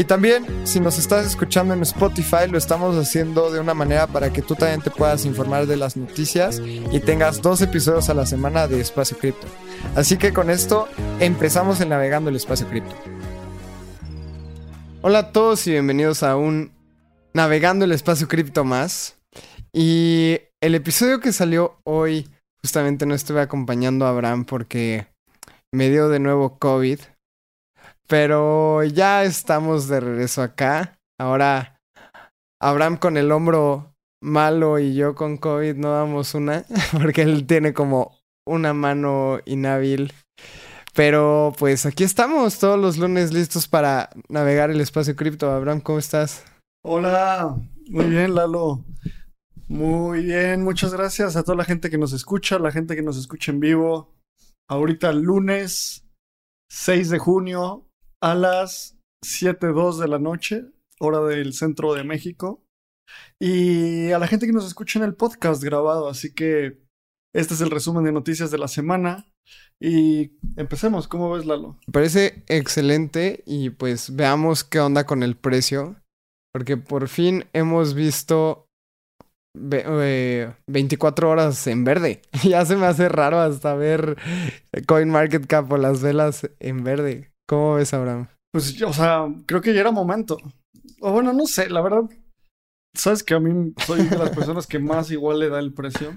Y también, si nos estás escuchando en Spotify, lo estamos haciendo de una manera para que tú también te puedas informar de las noticias y tengas dos episodios a la semana de Espacio Cripto. Así que con esto empezamos en Navegando el Espacio Cripto. Hola a todos y bienvenidos a un Navegando el Espacio Cripto más. Y el episodio que salió hoy, justamente no estuve acompañando a Abraham porque me dio de nuevo COVID. Pero ya estamos de regreso acá. Ahora Abraham con el hombro malo y yo con COVID no damos una, porque él tiene como una mano inhábil. Pero pues aquí estamos todos los lunes listos para navegar el espacio cripto. Abraham, ¿cómo estás? Hola, muy bien, Lalo. Muy bien, muchas gracias a toda la gente que nos escucha, la gente que nos escucha en vivo. Ahorita lunes 6 de junio a las 7.02 de la noche, hora del centro de México. Y a la gente que nos escucha en el podcast grabado, así que este es el resumen de noticias de la semana. Y empecemos, ¿cómo ves Lalo? Me parece excelente y pues veamos qué onda con el precio. Porque por fin hemos visto 24 horas en verde. ya se me hace raro hasta ver CoinMarketCap o las velas en verde. ¿Cómo ves, Abraham? Pues, o sea, creo que ya era momento. O bueno, no sé, la verdad. Sabes que a mí soy de las personas que más igual le da el precio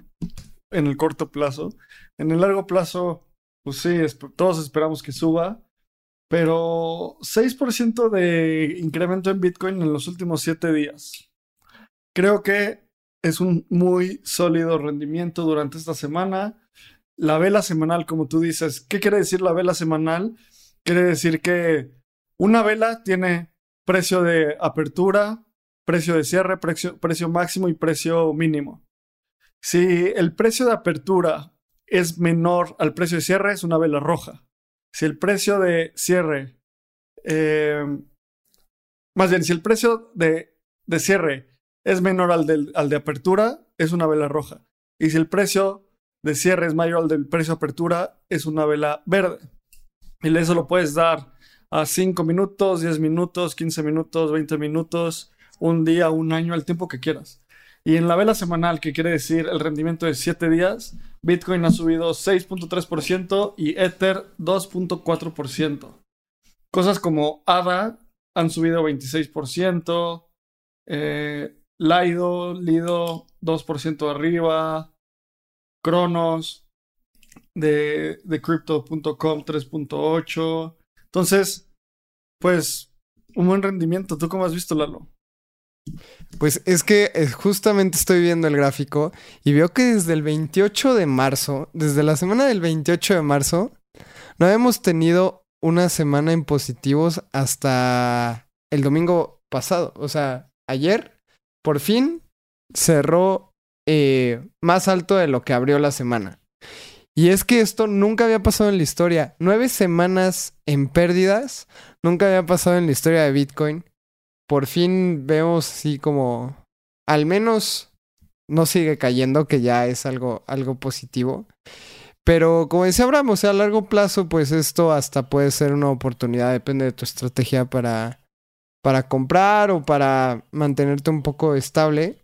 en el corto plazo. En el largo plazo, pues sí, todos esperamos que suba. Pero 6% de incremento en Bitcoin en los últimos 7 días. Creo que es un muy sólido rendimiento durante esta semana. La vela semanal, como tú dices, ¿qué quiere decir la vela semanal? Quiere decir que una vela tiene precio de apertura, precio de cierre, precio, máximo y precio mínimo. Si el precio de apertura es menor al precio de cierre, es una vela roja. Si el precio de cierre, eh, más bien, si el precio de, de cierre es menor al, al de apertura, es una vela roja. Y si el precio de cierre es mayor al del precio de apertura, es una vela verde. Y eso lo puedes dar a 5 minutos, 10 minutos, 15 minutos, 20 minutos, un día, un año, el tiempo que quieras. Y en la vela semanal, que quiere decir el rendimiento de 7 días, Bitcoin ha subido 6.3% y Ether 2.4%. Cosas como ADA han subido 26%, eh, Lido, Lido 2% arriba, Cronos de, de Crypto.com 3.8. Entonces, pues, un buen rendimiento. ¿Tú cómo has visto, Lalo? Pues es que eh, justamente estoy viendo el gráfico y veo que desde el 28 de marzo, desde la semana del 28 de marzo, no hemos tenido una semana en positivos hasta el domingo pasado. O sea, ayer por fin cerró eh, más alto de lo que abrió la semana. Y es que esto nunca había pasado en la historia. Nueve semanas en pérdidas, nunca había pasado en la historia de Bitcoin. Por fin vemos así como, al menos no sigue cayendo, que ya es algo, algo positivo. Pero como decía Abraham, o sea, a largo plazo, pues esto hasta puede ser una oportunidad, depende de tu estrategia para, para comprar o para mantenerte un poco estable.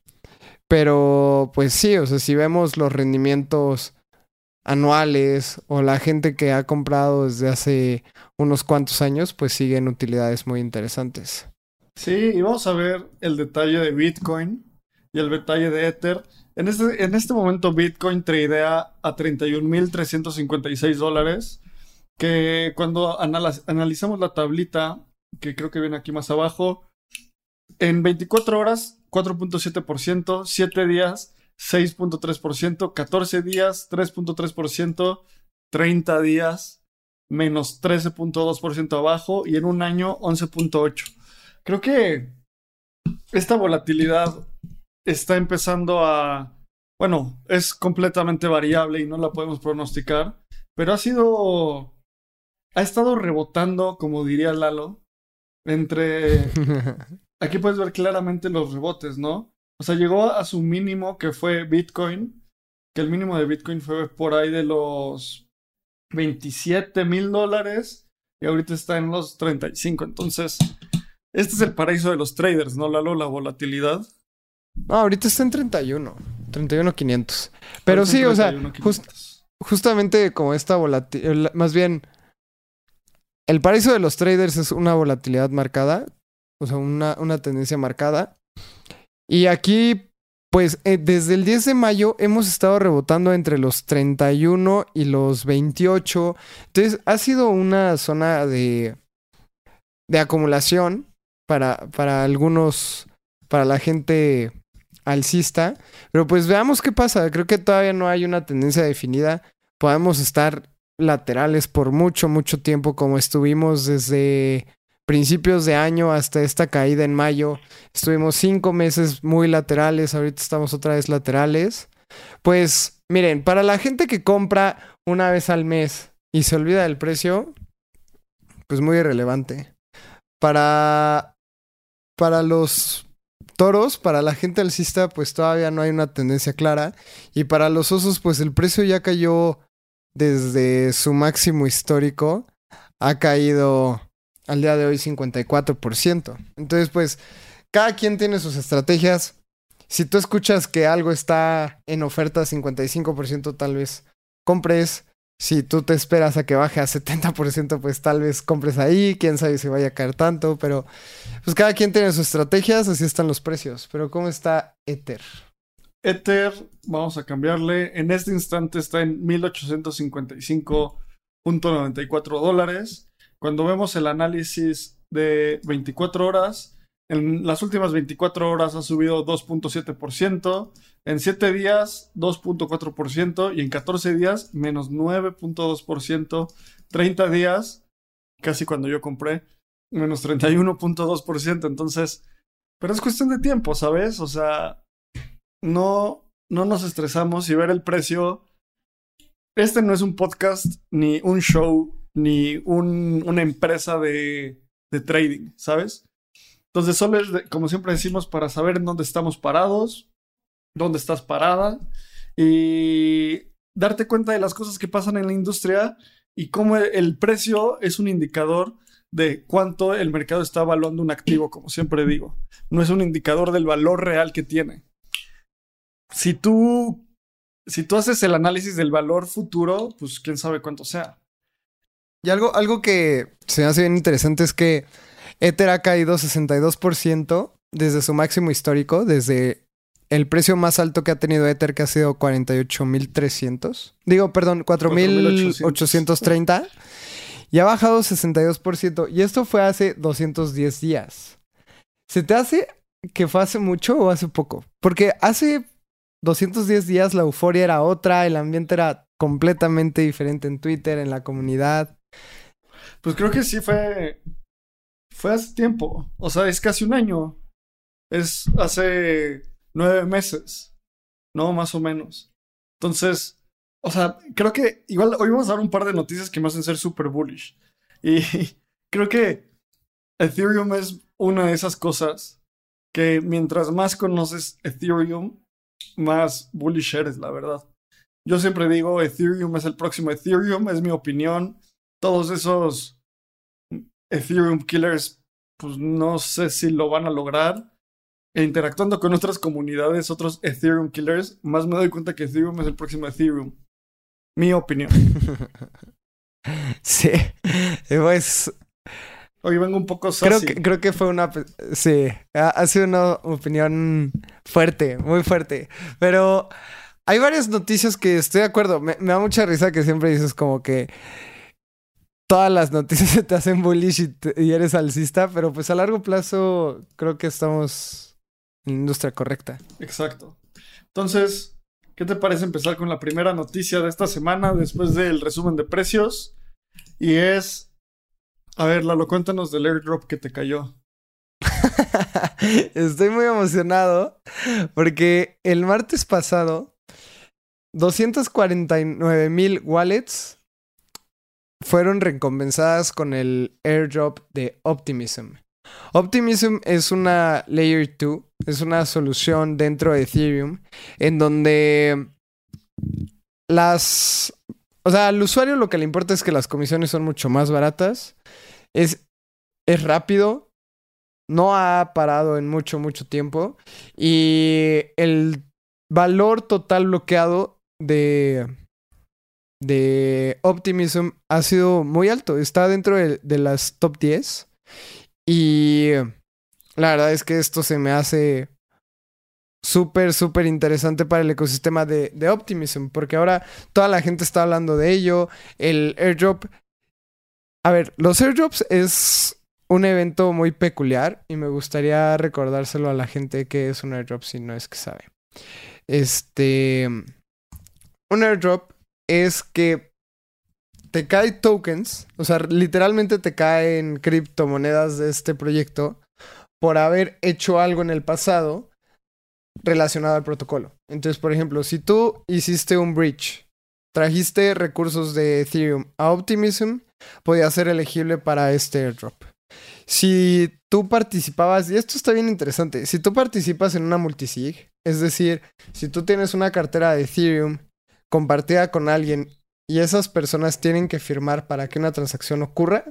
Pero pues sí, o sea, si vemos los rendimientos anuales o la gente que ha comprado desde hace unos cuantos años, pues siguen utilidades muy interesantes. Sí, y vamos a ver el detalle de Bitcoin y el detalle de Ether. En este, en este momento Bitcoin tradea a 31.356 dólares, que cuando analizamos la tablita que creo que viene aquí más abajo. En 24 horas, 4.7%, 7 días, 6.3%, 14 días, 3.3%, 30 días, menos 13.2% abajo y en un año 11.8%. Creo que esta volatilidad está empezando a bueno, es completamente variable y no la podemos pronosticar, pero ha sido, ha estado rebotando, como diría Lalo, entre, aquí puedes ver claramente los rebotes, ¿no? O sea, llegó a su mínimo que fue Bitcoin, que el mínimo de Bitcoin fue por ahí de los 27 mil dólares y ahorita está en los 35. Entonces, este es el paraíso de los traders, ¿no, Lalo? La volatilidad. No, ahorita está en 31, 31.500. Pero sí, o sea, justamente como esta volatilidad, más bien, el paraíso de los traders es una volatilidad marcada, o sea, una, una tendencia marcada. Y aquí pues eh, desde el 10 de mayo hemos estado rebotando entre los 31 y los 28. Entonces ha sido una zona de, de acumulación para, para algunos, para la gente alcista. Pero pues veamos qué pasa. Creo que todavía no hay una tendencia definida. Podemos estar laterales por mucho, mucho tiempo como estuvimos desde principios de año hasta esta caída en mayo. Estuvimos cinco meses muy laterales, ahorita estamos otra vez laterales. Pues miren, para la gente que compra una vez al mes y se olvida del precio, pues muy irrelevante. Para, para los toros, para la gente alcista, pues todavía no hay una tendencia clara. Y para los osos, pues el precio ya cayó desde su máximo histórico. Ha caído al día de hoy 54%. Entonces, pues, cada quien tiene sus estrategias. Si tú escuchas que algo está en oferta 55%, tal vez compres. Si tú te esperas a que baje a 70%, pues tal vez compres ahí. Quién sabe si vaya a caer tanto. Pero pues cada quien tiene sus estrategias. Así están los precios. Pero ¿cómo está Ether? Ether, vamos a cambiarle. En este instante está en 1855.94 dólares. Cuando vemos el análisis de 24 horas, en las últimas 24 horas ha subido 2.7%, en 7 días 2.4% y en 14 días menos 9.2%, 30 días, casi cuando yo compré, menos 31.2%, entonces, pero es cuestión de tiempo, ¿sabes? O sea, no, no nos estresamos y ver el precio. Este no es un podcast ni un show ni una empresa de, trading, ¿sabes? Entonces, solo es, como siempre decimos, para saber en dónde estamos parados, dónde estás parada y darte cuenta de las cosas que pasan en la industria y cómo el precio es un indicador de cuánto el mercado está evaluando un activo, como siempre digo. No es un indicador del valor real que tiene. Si tú, si tú haces el análisis del valor futuro, pues quién sabe cuánto sea. Y algo, algo que se me hace bien interesante es que Ether ha caído 62% desde su máximo histórico, desde el precio más alto que ha tenido Ether, que ha sido 48.300. Digo, perdón, 4.830. Y ha bajado 62%. Y esto fue hace 210 días. ¿Se te hace que fue hace mucho o hace poco? Porque hace 210 días la euforia era otra, el ambiente era completamente diferente en Twitter, en la comunidad. Pues creo que sí fue. Fue hace tiempo. O sea, es casi un año. Es hace nueve meses. ¿No? Más o menos. Entonces, o sea, creo que igual hoy vamos a dar un par de noticias que me hacen ser super bullish. Y creo que Ethereum es una de esas cosas que mientras más conoces Ethereum, más bullish eres, la verdad. Yo siempre digo, Ethereum es el próximo Ethereum, es mi opinión todos esos Ethereum killers, pues no sé si lo van a lograr. E interactuando con otras comunidades, otros Ethereum killers, más me doy cuenta que Ethereum es el próximo Ethereum. Mi opinión. sí, pues... Hoy vengo un poco Creo que, creo que fue una... Sí, ha, sido una opinión fuerte, muy fuerte. Pero hay varias noticias que estoy de acuerdo. me da mucha risa que siempre dices como que todas las noticias se te hacen bullish y, eres alcista, pero pues a largo plazo creo que estamos en la industria correcta. Exacto. Entonces, ¿qué te parece empezar con la primera noticia de esta semana después del resumen de precios? Y es, a ver, Lalo, cuéntanos del airdrop que te cayó. Estoy muy emocionado porque el martes pasado 249 mil wallets fueron recompensadas con el airdrop de Optimism. Optimism es una Layer 2, es una solución dentro de Ethereum en donde las... O sea, al usuario lo que le importa es que las comisiones son mucho más baratas, es, es rápido, no ha parado en mucho, mucho tiempo y el valor total bloqueado de, de Optimism ha sido muy alto. Está dentro de, las top 10. Y la verdad es que esto se me hace súper, súper interesante para el ecosistema de, de Optimism. Porque ahora toda la gente está hablando de ello. El airdrop. A ver, los airdrops es un evento muy peculiar y me gustaría recordárselo a la gente que es un airdrop si no es que sabe. Este. Un airdrop es que te cae tokens, o sea, literalmente te caen criptomonedas de este proyecto por haber hecho algo en el pasado relacionado al protocolo. Entonces, por ejemplo, si tú hiciste un bridge, trajiste recursos de Ethereum a Optimism, podía ser elegible para este airdrop. Si tú participabas, y esto está bien interesante, si tú participas en una multisig, es decir, si tú tienes una cartera de Ethereum compartida con alguien y esas personas tienen que firmar para que una transacción ocurra,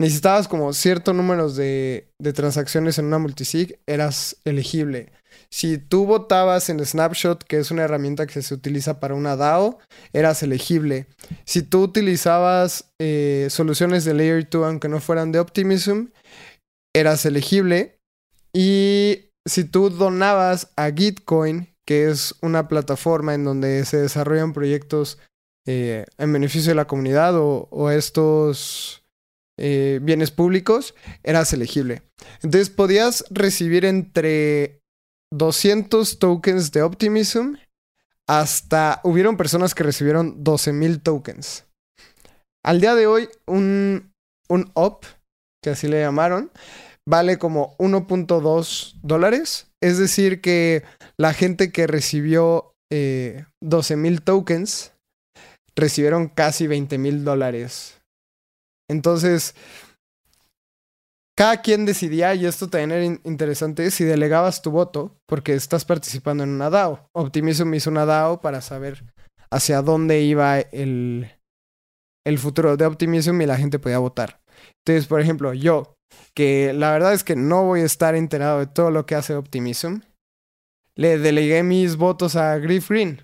necesitabas como cierto número de, transacciones en una multisig, eras elegible. Si tú votabas en Snapshot, que es una herramienta que se utiliza para una DAO, eras elegible. Si tú utilizabas eh, soluciones de Layer 2, aunque no fueran de Optimism, eras elegible. Y si tú donabas a Gitcoin, que es una plataforma en donde se desarrollan proyectos eh, en beneficio de la comunidad o, estos eh, bienes públicos, eras elegible. Entonces podías recibir entre 200 tokens de Optimism hasta hubieron personas que recibieron 12.000 tokens. Al día de hoy, un, un OP, que así le llamaron, vale como 1.2 dólares. Es decir, que la gente que recibió eh, 12.000 tokens recibieron casi 20.000 dólares. Entonces, cada quien decidía, y esto también era interesante, si delegabas tu voto, porque estás participando en una DAO. Optimism hizo una DAO para saber hacia dónde iba el, el futuro de Optimism y la gente podía votar. Entonces, por ejemplo, yo, que la verdad es que no voy a estar enterado de todo lo que hace Optimism, le delegué mis votos a Griff Green.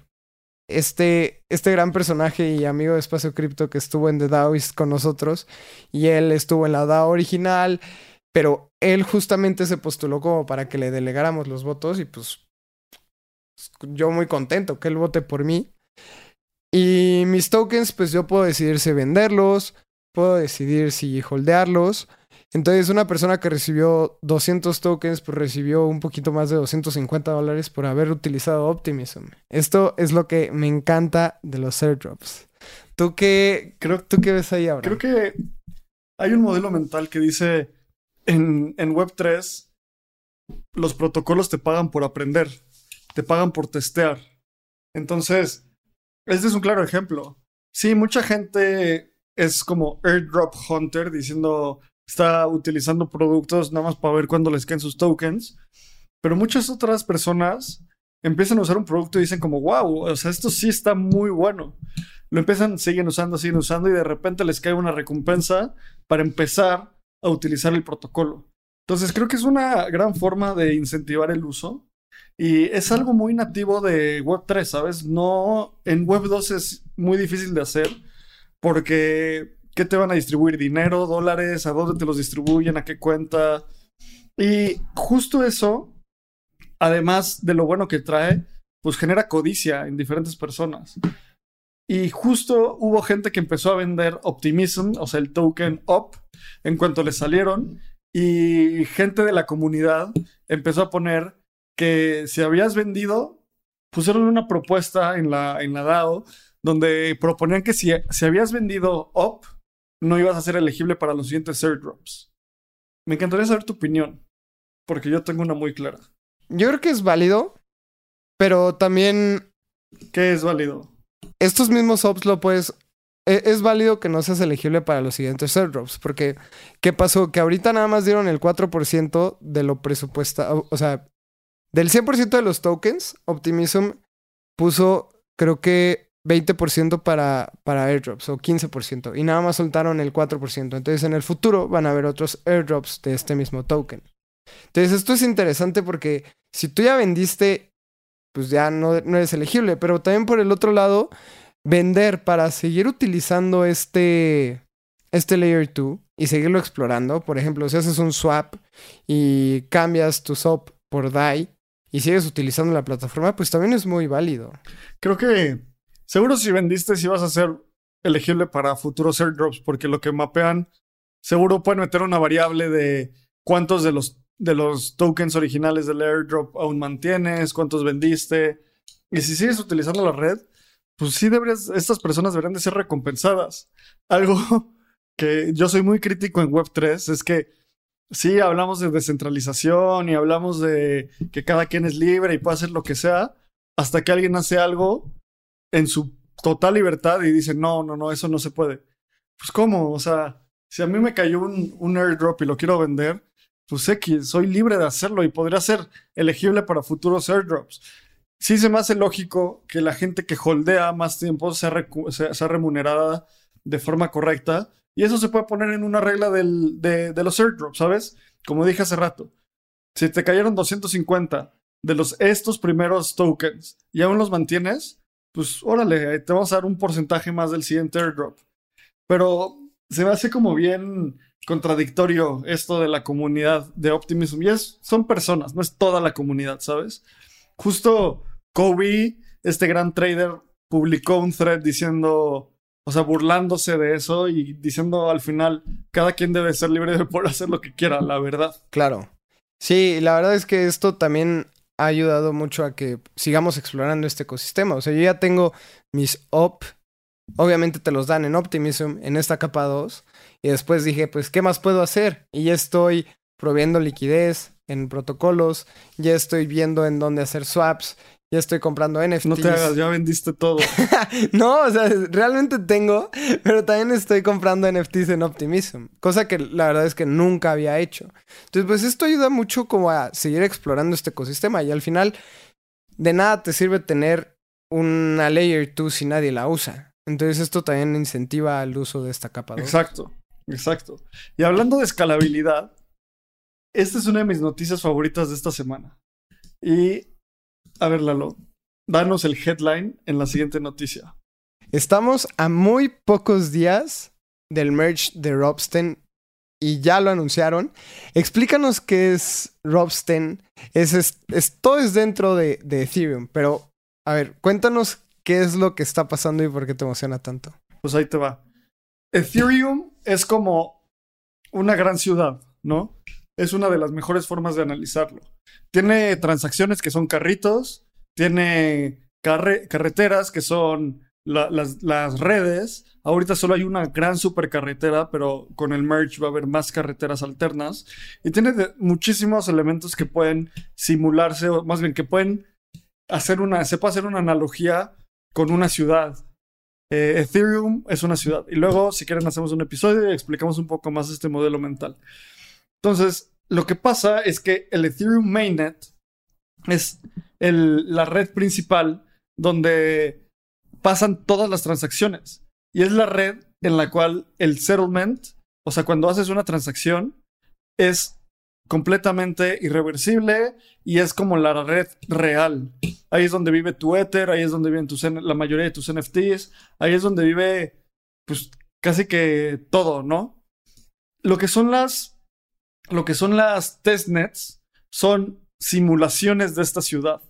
Este, este gran personaje y amigo de Espacio Cripto que estuvo en The DAOist con nosotros y él estuvo en la DAO original pero él justamente se postuló como para que le delegáramos los votos y pues yo muy contento que él vote por mí. Y mis tokens, pues yo puedo decidir si venderlos, puedo decidir si holdearlos. Entonces una persona que recibió 200 tokens, pues recibió un poquito más de 250 dólares por haber utilizado Optimism. Esto es lo que me encanta de los airdrops. ¿Tú qué, creo, ¿tú qué ves ahí ahora? Creo que hay un modelo mental que dice en, en Web3, los protocolos te pagan por aprender, te pagan por testear. Entonces, este es un claro ejemplo. Sí, mucha gente es como airdrop hunter diciendo está utilizando productos nada más para ver cuándo les caen sus tokens, pero muchas otras personas empiezan a usar un producto y dicen como, wow, o sea, esto sí está muy bueno. Lo empiezan, siguen usando, siguen usando y de repente les cae una recompensa para empezar a utilizar el protocolo. Entonces creo que es una gran forma de incentivar el uso y es algo muy nativo de Web3, ¿sabes? No, en Web2 es muy difícil de hacer porque ¿qué te van a distribuir? ¿Dinero? ¿Dólares? ¿A dónde te los distribuyen? ¿A qué cuenta? Y justo eso, además de lo bueno que trae, pues genera codicia en diferentes personas. Y justo hubo gente que empezó a vender Optimism, o sea, el token OP, en cuanto le salieron. Y gente de la comunidad empezó a poner que si habías vendido, pusieron una propuesta en la, en la DAO donde proponían que si, si habías vendido OP, no ibas a ser elegible para los siguientes airdrops. Me encantaría saber tu opinión, porque yo tengo una muy clara. Yo creo que es válido, pero también ¿Qué es válido? Estos mismos ops lo puedes e, es válido que no seas elegible para los siguientes airdrops. Porque, ¿qué pasó? Que ahorita nada más dieron el 4% de lo presupuestado. O sea, del 100% de los tokens, Optimism puso, creo que 20% para, para airdrops o 15%. Y nada más soltaron el 4%. Entonces, en el futuro van a haber otros airdrops de este mismo token. Entonces, esto es interesante porque si tú ya vendiste, pues ya no, no eres elegible. Pero también por el otro lado vender para seguir utilizando este, este Layer 2 y seguirlo explorando. Por ejemplo, si haces un swap y cambias tu SOP por DAI y sigues utilizando la plataforma, pues también es muy válido. Creo que seguro si vendiste, si vas a ser elegible para futuros airdrops, porque lo que mapean, seguro pueden meter una variable de cuántos de los, de los tokens originales del airdrop aún mantienes, cuántos vendiste. Y si sigues utilizando la red, pues sí deberías, estas personas deberían de ser recompensadas. Algo que yo soy muy crítico en Web3 es que sí hablamos de descentralización y hablamos de que cada quien es libre y puede hacer lo que sea, hasta que alguien hace algo en su total libertad y dice, no, no, no, eso no se puede. Pues cómo, o sea, si a mí me cayó un, un airdrop y lo quiero vender, pues X, soy libre de hacerlo y podría ser elegible para futuros airdrops sí se me hace lógico que la gente que holdea más tiempo sea, remunerada de forma correcta. Y eso se puede poner en una regla del, de, de, los airdrops, ¿sabes? Como dije hace rato. Si te cayeron 250 de los estos primeros tokens y aún los mantienes, pues órale, te vamos a dar un porcentaje más del siguiente airdrop. Pero se me hace como bien contradictorio esto de la comunidad de Optimism. Y es, son personas, no es toda la comunidad, ¿sabes? Justo Kobe, este gran trader, publicó un thread diciendo, o sea, burlándose de eso y diciendo al final, cada quien debe ser libre de poder hacer lo que quiera, la verdad. Claro. Sí, la verdad es que esto también ha ayudado mucho a que sigamos explorando este ecosistema. O sea, yo ya tengo mis op, obviamente te los dan en Optimism, en esta capa 2, y después dije, pues, ¿qué más puedo hacer? Y ya estoy proviendo liquidez en protocolos, ya estoy viendo en dónde hacer swaps, ya estoy comprando NFTs. No te hagas, ya vendiste todo. no, o sea, realmente tengo, pero también estoy comprando NFTs en Optimism, cosa que la verdad es que nunca había hecho. Entonces, pues esto ayuda mucho como a seguir explorando este ecosistema y al final de nada te sirve tener una layer 2 si nadie la usa. Entonces esto también incentiva el uso de esta capa 2. Exacto, exacto. Y hablando de escalabilidad, esta es una de mis noticias favoritas de esta semana. Y a ver, Lalo, danos el headline en la siguiente noticia. Estamos a muy pocos días del merge de Robsten y ya lo anunciaron. Explícanos qué es Robsten. Es, es, todo es dentro de, de, Ethereum, pero a ver, cuéntanos qué es lo que está pasando y por qué te emociona tanto. Pues ahí te va. Ethereum es como una gran ciudad, ¿no? Es una de las mejores formas de analizarlo. Tiene transacciones que son carritos, tiene carreteras que son las, redes. Ahorita solo hay una gran supercarretera, pero con el merge va a haber más carreteras alternas. Y tiene muchísimos elementos que pueden simularse, o más bien que pueden hacer una, se puede hacer una analogía con una ciudad. Eh, Ethereum es una ciudad. Y luego, si quieren, hacemos un episodio y explicamos un poco más este modelo mental. Entonces, lo que pasa es que el Ethereum Mainnet es la red principal donde pasan todas las transacciones. Y es la red en la cual el settlement, o sea, cuando haces una transacción, es completamente irreversible y es como la red real. Ahí es donde vive tu Ether, ahí es donde viven tus, la mayoría de tus NFTs, ahí es donde vive, pues, casi que todo, ¿no? Lo que son las lo que son las testnets son simulaciones de esta ciudad.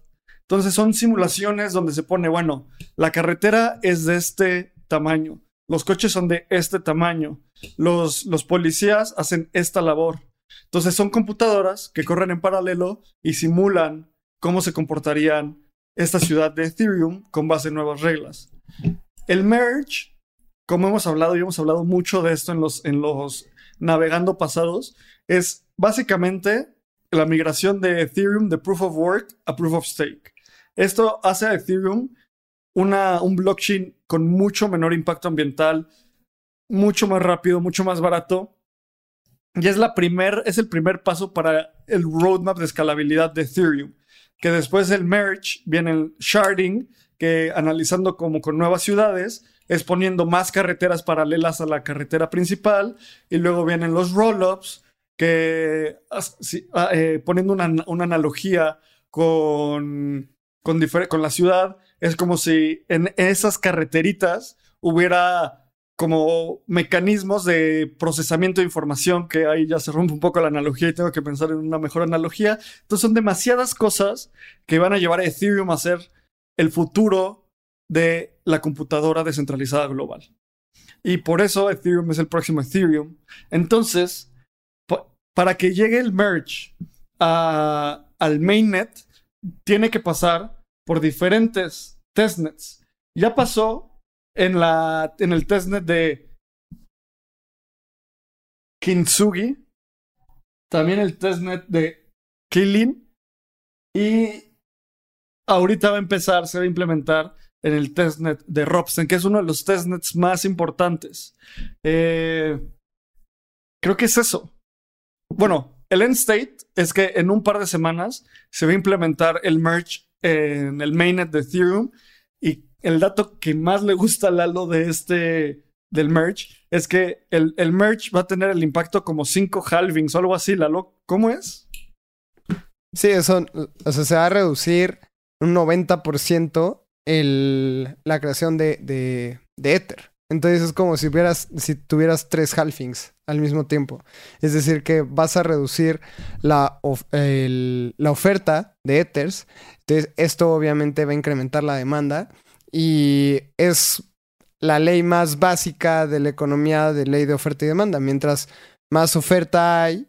Entonces son simulaciones donde se pone, bueno, la carretera es de este tamaño, los coches son de este tamaño, los, los policías hacen esta labor. Entonces son computadoras que corren en paralelo y simulan cómo se comportarían esta ciudad de Ethereum con base en nuevas reglas. El merge, como hemos hablado y hemos hablado mucho de esto en los, en los navegando pasados, es básicamente la migración de Ethereum de Proof of Work a Proof of Stake. Esto hace a Ethereum una, un blockchain con mucho menor impacto ambiental, mucho más rápido, mucho más barato. Y es, la primer, es el primer paso para el roadmap de escalabilidad de Ethereum. Que después del merge viene el sharding, que analizando como con nuevas ciudades, es poniendo más carreteras paralelas a la carretera principal. Y luego vienen los rollups, que ah, eh, poniendo una, una analogía con, con, con la ciudad, es como si en esas carreteritas hubiera como mecanismos de procesamiento de información, que ahí ya se rompe un poco la analogía y tengo que pensar en una mejor analogía. Entonces son demasiadas cosas que van a llevar a Ethereum a ser el futuro de la computadora descentralizada global. Y por eso Ethereum es el próximo Ethereum. Entonces, para que llegue el merge al mainnet, tiene que pasar por diferentes testnets. Ya pasó en, la, en el testnet de Kintsugi, también el testnet de Kilin y ahorita va a empezar, se va a implementar en el testnet de Robsten, que es uno de los testnets más importantes. Eh, creo que es eso. Bueno, el end state es que en un par de semanas se va a implementar el merge en el mainnet de Ethereum y el dato que más le gusta a Lalo de este del merge es que el, el merge va a tener el impacto como 5 halvings o algo así, Lalo. ¿Cómo es? Sí, eso, o sea, se va a reducir un 90% el, la creación de, de, de Ether. Entonces es como si, hubieras, si tuvieras tres halvings al mismo tiempo. Es decir, que vas a reducir la, la oferta de Ethers. Entonces esto obviamente va a incrementar la demanda y es la ley más básica de la economía de ley de oferta y demanda. Mientras más oferta hay,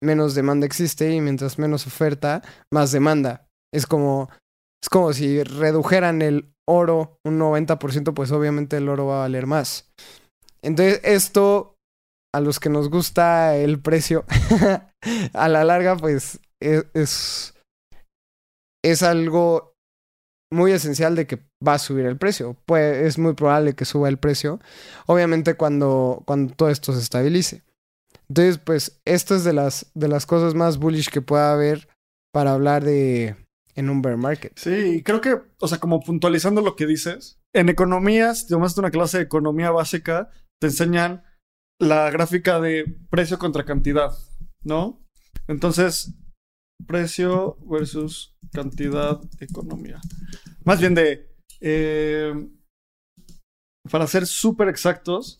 menos demanda existe y mientras menos oferta, más demanda. Es como, es como si redujeran el oro un 90%, pues obviamente el oro va a valer más. Entonces, esto, a los que nos gusta el precio, a la larga, pues e, es, es, algo muy esencial de que va a subir el precio. Pues es muy probable que suba el precio, obviamente cuando, cuando todo esto se estabilice. Entonces, pues, esto es de las, de las cosas más bullish que pueda haber para hablar de, en un bear market. Sí, creo que, o sea, como puntualizando lo que dices, en economía, si tomaste una clase de economía básica, te enseñan la gráfica de precio contra cantidad, ¿no? Entonces, precio versus cantidad, economía. Más bien de, eh, para ser súper exactos,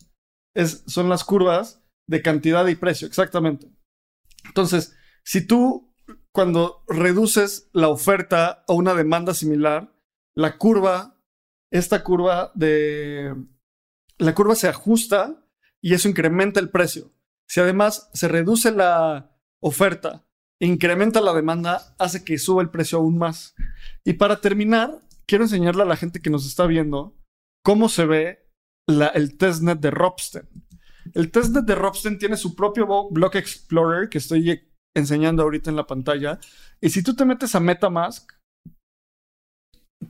son las curvas de cantidad y precio, exactamente. Entonces, si tú cuando reduces la oferta a una demanda similar, la curva, esta curva de... La curva se ajusta y eso incrementa el precio. Si además se reduce la oferta, incrementa la demanda, hace que suba el precio aún más. Y para terminar, quiero enseñarle a la gente que nos está viendo cómo se ve la, el testnet de Robsten. El testnet de Robsten tiene su propio Block Explorer que estoy enseñando ahorita en la pantalla. Y si tú te metes a Metamask,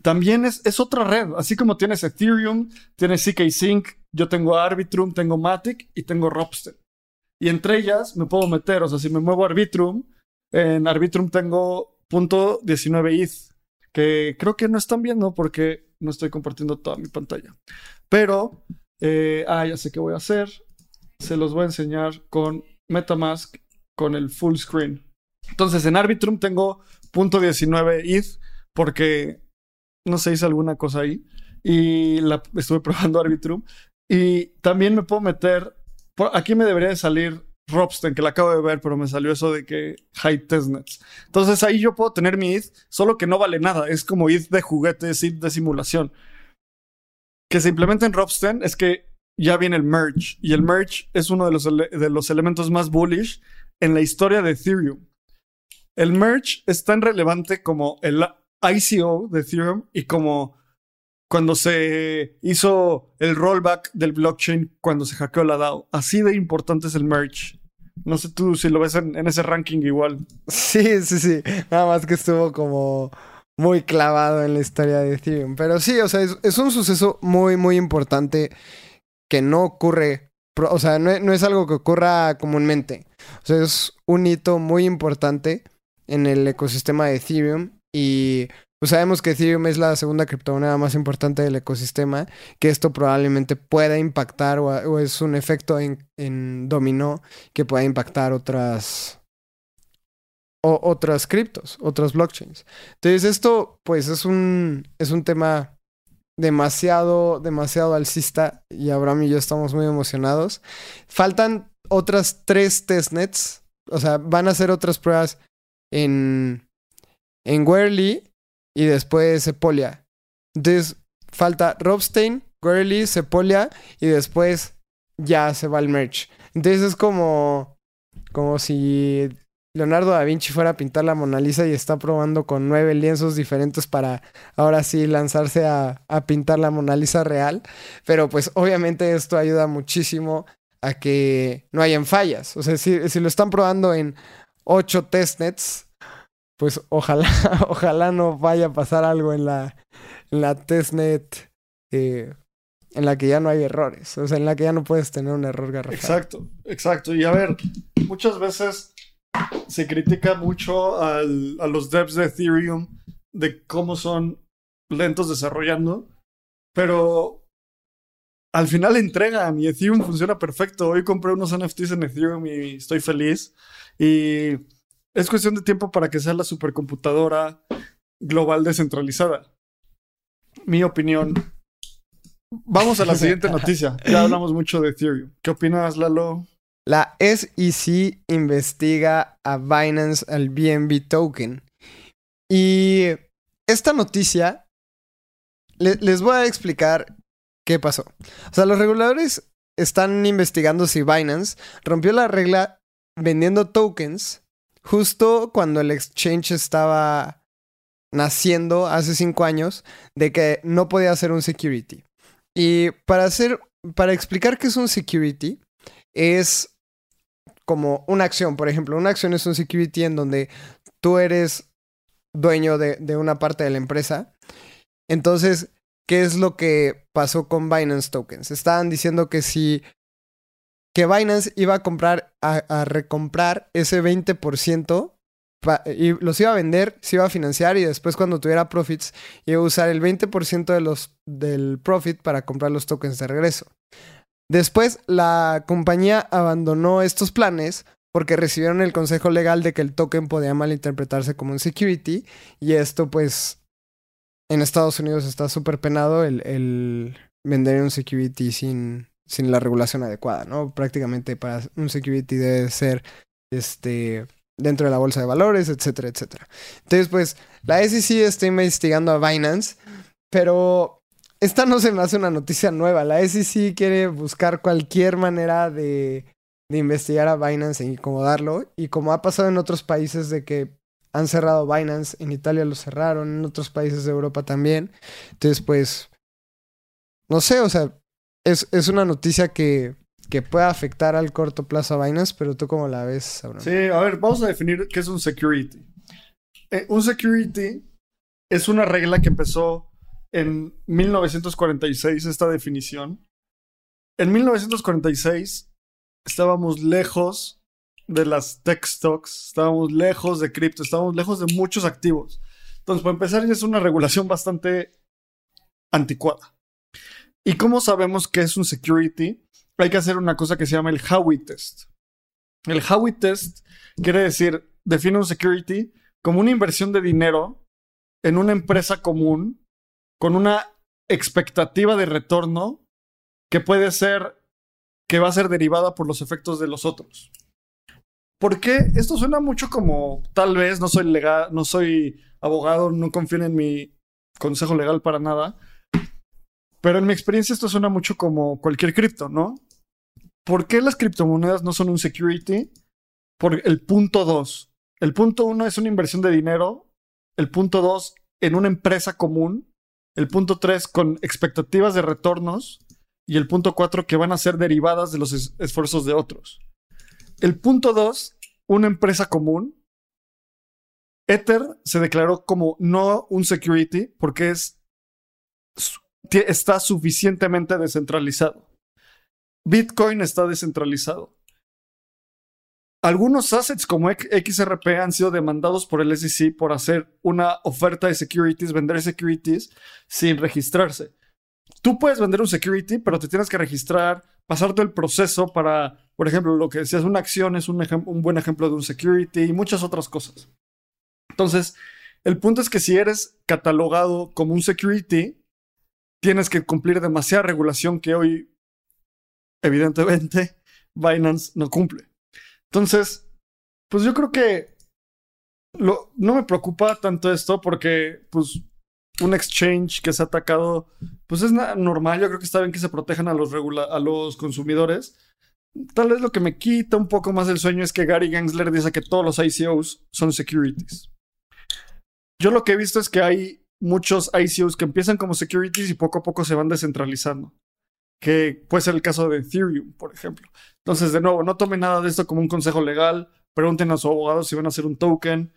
también es, es otra red. Así como tienes Ethereum, tienes CK Sync, yo tengo Arbitrum, tengo Matic y tengo Ropsten. Y entre ellas me puedo meter, o sea, si me muevo a Arbitrum, en Arbitrum tengo punto .19 ETH, que creo que no están viendo porque no estoy compartiendo toda mi pantalla. Pero, eh, ah, ya sé qué voy a hacer. Se los voy a enseñar con Metamask con el full screen. Entonces en Arbitrum tengo .19 ETH porque no sé, hice alguna cosa ahí y la estuve probando Arbitrum y también me puedo meter aquí me debería de salir Robsten, que la acabo de ver, pero me salió eso de que high testnets. Entonces ahí yo puedo tener mi ETH, solo que no vale nada. Es como ETH de juguetes, ETH de simulación. Que se implementa en Robsten es que ya viene el merge. Y el merge es uno de los, de los elementos más bullish en la historia de Ethereum. El merge es tan relevante como el ICO de Ethereum y como cuando se hizo el rollback del blockchain cuando se hackeó la DAO. Así de importante es el merge. No sé tú si lo ves en, ese ranking igual. Sí, sí, sí. Nada más que estuvo como muy clavado en la historia de Ethereum. Pero sí, o sea, es, un suceso muy, muy importante que no ocurre, o sea, no, no, es algo que ocurra comúnmente. O sea, es un hito muy importante en el ecosistema de Ethereum y pues sabemos que Ethereum es la segunda criptomoneda más importante del ecosistema, que esto probablemente pueda impactar o, es un efecto en, en, dominó que pueda impactar otras o, otras criptos, otras blockchains. Entonces esto pues es un es un tema demasiado demasiado alcista y Abraham y yo estamos muy emocionados. Faltan otras tres testnets, o sea, van a hacer otras pruebas en en Werly y después Sepolia. Entonces falta Robstein, Gurley, Sepolia y después ya se va el merch. Entonces es como, como si Leonardo da Vinci fuera a pintar la Mona Lisa y está probando con nueve lienzos diferentes para ahora sí lanzarse a, a pintar la Mona Lisa real. Pero pues obviamente esto ayuda muchísimo a que no hayan fallas. O sea, si, si lo están probando en ocho testnets, pues ojalá, ojalá no vaya a pasar algo en la, la testnet eh, en la que ya no hay errores, o sea, en la que ya no puedes tener un error garrafal. Exacto, exacto. Y a ver, muchas veces se critica mucho a los devs de Ethereum de cómo son lentos desarrollando, pero al final entregan y Ethereum funciona perfecto. Hoy compré unos NFTs en Ethereum y estoy feliz. Y es cuestión de tiempo para que sea la supercomputadora global descentralizada. Mi opinión. Vamos a la siguiente noticia. Ya hablamos mucho de Ethereum. ¿Qué opinas, Lalo? La SEC investiga a Binance al BNB token. Y esta noticia les voy a explicar qué pasó. O sea, los reguladores están investigando si Binance rompió la regla vendiendo tokens justo cuando el exchange estaba naciendo hace cinco años, de que no podía ser un security. Y para hacer, para explicar qué es un security, es como una acción. Por ejemplo, una acción es un security en donde tú eres dueño de una parte de la empresa. Entonces, ¿qué es lo que pasó con Binance Tokens? Estaban diciendo que si que Binance iba a comprar, a, recomprar ese 20% y los iba a vender, se iba a financiar y después cuando tuviera profits iba a usar el 20% de los, del profit para comprar los tokens de regreso. Después la compañía abandonó estos planes porque recibieron el consejo legal de que el token podía malinterpretarse como un security y esto pues en Estados Unidos está súper penado el, vender un security sin, sin la regulación adecuada, ¿no? Prácticamente para un security debe ser este dentro de la bolsa de valores, etcétera, etcétera. Entonces, pues, la SEC está investigando a Binance, pero esta no se me hace una noticia nueva. La SEC quiere buscar cualquier manera de, de investigar a Binance e incomodarlo. Y como ha pasado en otros países de que han cerrado Binance, en Italia lo cerraron, en otros países de Europa también. Entonces, pues, no sé, o sea, es, es una noticia que, que puede afectar al corto plazo a Binance, pero tú cómo la ves, Abraham? Sí, a ver, vamos a definir qué es un security. Eh, un security es una regla que empezó en 1946, esta definición. En 1946 estábamos lejos de las tech stocks, estábamos lejos de cripto, estábamos lejos de muchos activos. Entonces, para empezar, ya es una regulación bastante anticuada. ¿Y cómo sabemos que es un security? Hay que hacer una cosa que se llama el Howey test. El Howey test quiere decir, define un security como una inversión de dinero en una empresa común con una expectativa de retorno que puede ser que va a ser derivada por los efectos de los otros. ¿Por qué? Esto suena mucho como tal vez no soy legal, no soy abogado, no confío en mi consejo legal para nada, pero en mi experiencia esto suena mucho como cualquier cripto, ¿no? ¿Por qué las criptomonedas no son un security? Por el punto 2. El punto 1 es una inversión de dinero. El punto 2 en una empresa común. El punto 3 con expectativas de retornos. Y el punto 4 que van a ser derivadas de los esfuerzos de otros. El punto 2, una empresa común, Ether se declaró como no un security porque es, está suficientemente descentralizado. Bitcoin está descentralizado. Algunos assets como XRP han sido demandados por el SEC por hacer una oferta de securities, vender securities sin registrarse. Tú puedes vender un security, pero te tienes que registrar, pasar el proceso para, por ejemplo, lo que decías, una acción es un, un buen ejemplo de un security y muchas otras cosas. Entonces, el punto es que si eres catalogado como un security, tienes que cumplir demasiada regulación que hoy, evidentemente, Binance no cumple. Entonces, pues yo creo que lo, no me preocupa tanto esto porque, pues, un exchange que se ha atacado, pues es normal. Yo creo que está bien que se protejan a los, a los consumidores. Tal vez lo que me quita un poco más el sueño es que Gary Gensler dice que todos los ICOs son securities. Yo lo que he visto es que hay muchos ICOs que empiezan como securities y poco a poco se van descentralizando. Que puede ser el caso de Ethereum, por ejemplo. Entonces, de nuevo, no tomen nada de esto como un consejo legal. Pregunten a su abogado si van a hacer un token.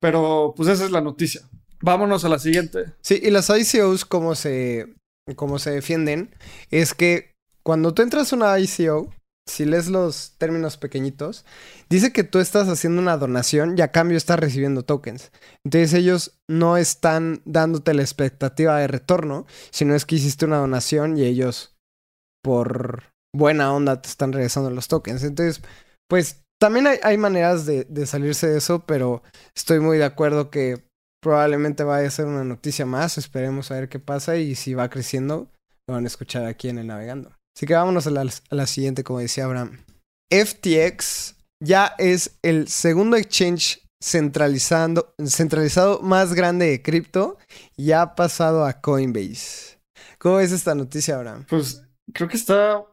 Pero, pues esa es la noticia. Vámonos a la siguiente. Sí, y las ICOs, como se, como se defienden, es que cuando tú entras a una ICO, si lees los términos pequeñitos, dice que tú estás haciendo una donación y a cambio estás recibiendo tokens. Entonces ellos no están dándote la expectativa de retorno, sino es que hiciste una donación y ellos, por buena onda, te están regresando los tokens. Entonces, pues también hay, maneras de, de, salirse de eso, pero estoy muy de acuerdo que probablemente vaya a ser una noticia más. Esperemos a ver qué pasa y si va creciendo, lo van a escuchar aquí en el Navegando. Así que vámonos a la, siguiente, como decía Abraham. FTX ya es el segundo exchange centralizando, centralizado más grande de cripto y ha pasado a Coinbase. ¿Cómo es esta noticia, Abraham? Pues creo que está...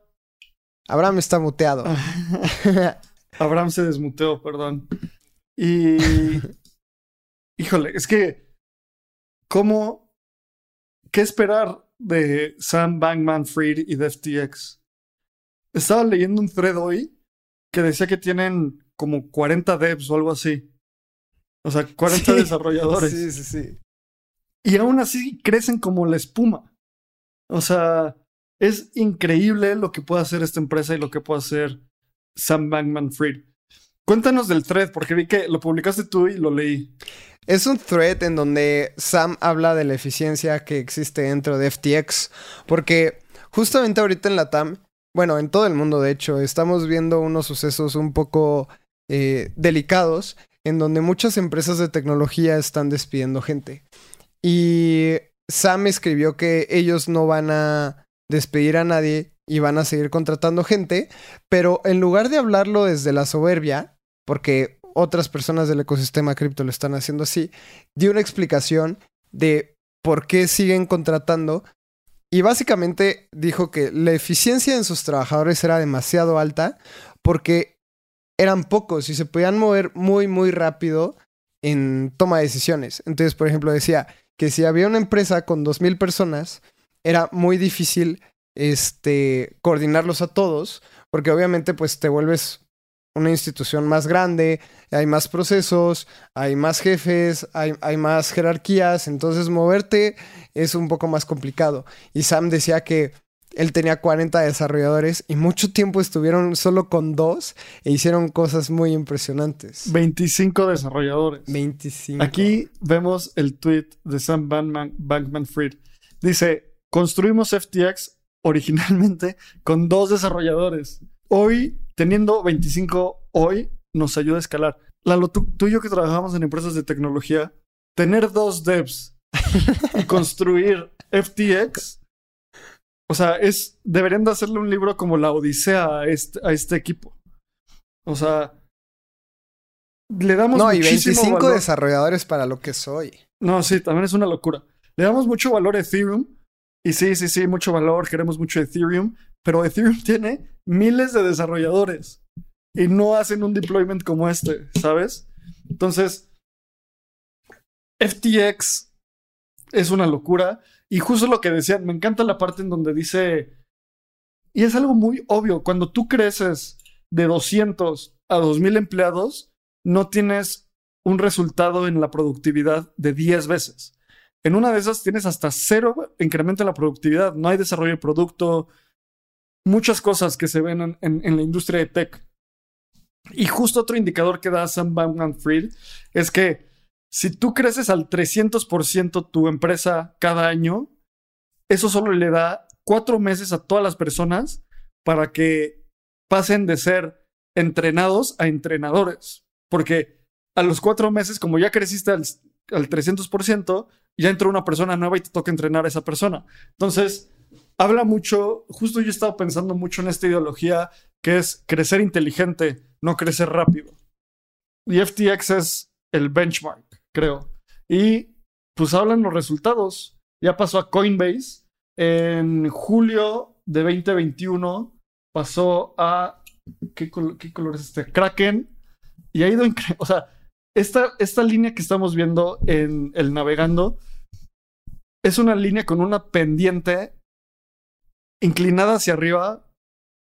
Abraham está muteado. Abraham se desmuteó, perdón. Y Híjole, es que, ¿cómo? ¿Qué esperar de Sam Bankman Fried y de FTX? Estaba leyendo un thread hoy que decía que tienen como 40 devs o algo así. O sea, 40 desarrolladores. Sí, sí, sí. Y aún así crecen como la espuma. O sea, es increíble lo que puede hacer esta empresa y lo que puede hacer Sam Bankman Fried. Cuéntanos del thread, porque vi que lo publicaste tú y lo leí. Es un thread en donde Sam habla de la eficiencia que existe dentro de FTX, porque justamente ahorita en la TAM, bueno, en todo el mundo de hecho, estamos viendo unos sucesos un poco eh, delicados en donde muchas empresas de tecnología están despidiendo gente. Y Sam escribió que ellos no van a despedir a nadie y van a seguir contratando gente, pero en lugar de hablarlo desde la soberbia, porque otras personas del ecosistema cripto lo están haciendo así, dio una explicación de por qué siguen contratando y básicamente dijo que la eficiencia en sus trabajadores era demasiado alta porque eran pocos y se podían mover muy, muy rápido en toma de decisiones. Entonces, por ejemplo, decía que si había una empresa con 2.000 personas, era muy difícil este, coordinarlos a todos, porque obviamente pues te vuelves una institución más grande, hay más procesos, hay más jefes, hay, hay, más jerarquías, entonces moverte es un poco más complicado. Y Sam decía que él tenía 40 desarrolladores y mucho tiempo estuvieron solo con dos e hicieron cosas muy impresionantes. 25 desarrolladores. 25. Aquí vemos el tweet de Sam Bankman, Bankman Fried. Dice, construimos FTX originalmente con dos desarrolladores. Hoy teniendo 25 hoy nos ayuda a escalar. Lalo, tú, tú y yo que trabajamos en empresas de tecnología, tener dos devs y construir FTX, o sea, es, deberían de hacerle un libro como la Odisea a este, a este equipo. O sea, le damos no, y 25 desarrolladores para lo que soy. No, sí, también es una locura. Le damos mucho valor a Ethereum. Y sí, sí, sí, mucho valor. Queremos mucho Ethereum. Pero Ethereum tiene miles de desarrolladores y no hacen un deployment como este, ¿sabes? Entonces, FTX es una locura. Y justo lo que decían, me encanta la parte en donde dice, y es algo muy obvio, cuando tú creces de 200 a 2000 empleados, no tienes un resultado en la productividad de 10 veces. En una de esas tienes hasta cero incremento en la productividad, no hay desarrollo de producto, muchas cosas que se ven en, la industria de tech. Y justo otro indicador que da Sam Bankman Fried es que si tú creces al 300% tu empresa cada año, eso solo le da cuatro meses a todas las personas para que pasen de ser entrenados a entrenadores. Porque a los cuatro meses, como ya creciste al, al 300%, ya entró una persona nueva y te toca entrenar a esa persona. Entonces, habla mucho, justo yo he estado pensando mucho en esta ideología que es crecer inteligente, no crecer rápido. Y FTX es el benchmark, creo. Y pues hablan los resultados. Ya pasó a Coinbase. En julio de 2021 pasó a... ¿Qué, color es este? Kraken. Y ha ido. O sea, esta, esta línea que estamos viendo en el navegando es una línea con una pendiente inclinada hacia arriba,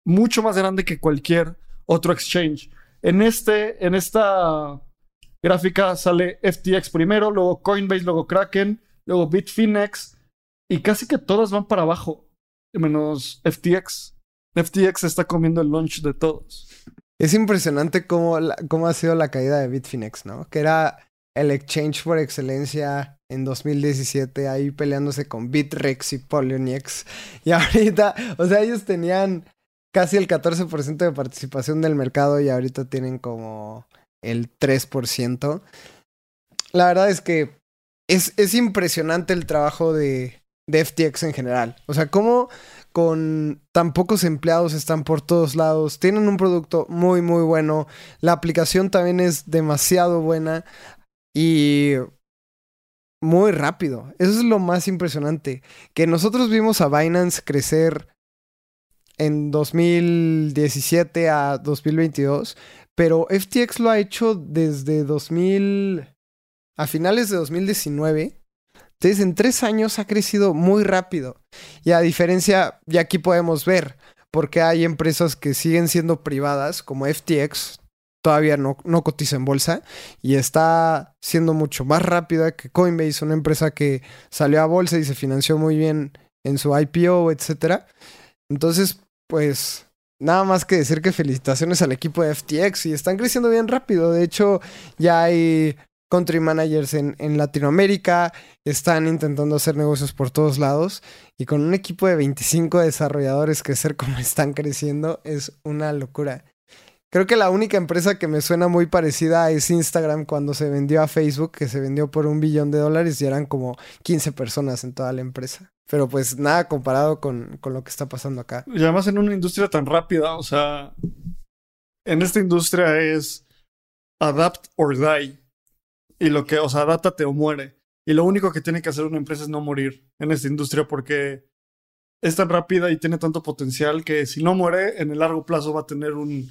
mucho más grande que cualquier otro exchange. En, este, en esta gráfica sale FTX primero, luego Coinbase, luego Kraken, luego Bitfinex, y casi que todas van para abajo, menos FTX. FTX está comiendo el launch de todos. Es impresionante cómo, cómo ha sido la caída de Bitfinex, ¿no? Que era el exchange por excelencia en 2017 ahí peleándose con Bitrex y Poloniex. Y ahorita, o sea, ellos tenían casi el 14% de participación del mercado y ahorita tienen como el 3%. La verdad es que es, es impresionante el trabajo de, de FTX en general. O sea, cómo con tan pocos empleados están por todos lados, tienen un producto muy, muy bueno, la aplicación también es demasiado buena. Y muy rápido. Eso es lo más impresionante. Que nosotros vimos a Binance crecer en 2017 a 2022, pero FTX lo ha hecho desde 2000, a finales de 2019. Entonces, en tres años ha crecido muy rápido. Y a diferencia, y aquí podemos ver, porque hay empresas que siguen siendo privadas, como FTX, todavía no, no cotiza en bolsa y está siendo mucho más rápida que Coinbase, una empresa que salió a bolsa y se financió muy bien en su IPO, etc. Entonces, pues nada más que decir que felicitaciones al equipo de FTX y están creciendo bien rápido. De hecho, ya hay country managers en, en, Latinoamérica, están intentando hacer negocios por todos lados y con un equipo de 25 desarrolladores crecer como están creciendo es una locura. Creo que la única empresa que me suena muy parecida es Instagram cuando se vendió a Facebook, que se vendió por un billón de dólares y eran como 15 personas en toda la empresa. Pero pues nada comparado con, con lo que está pasando acá. Y además en una industria tan rápida, o sea, en esta industria es adapt or die. Y lo que, o sea, adáptate o muere. Y lo único que tiene que hacer una empresa es no morir en esta industria porque es tan rápida y tiene tanto potencial que si no muere, en el largo plazo va a tener un,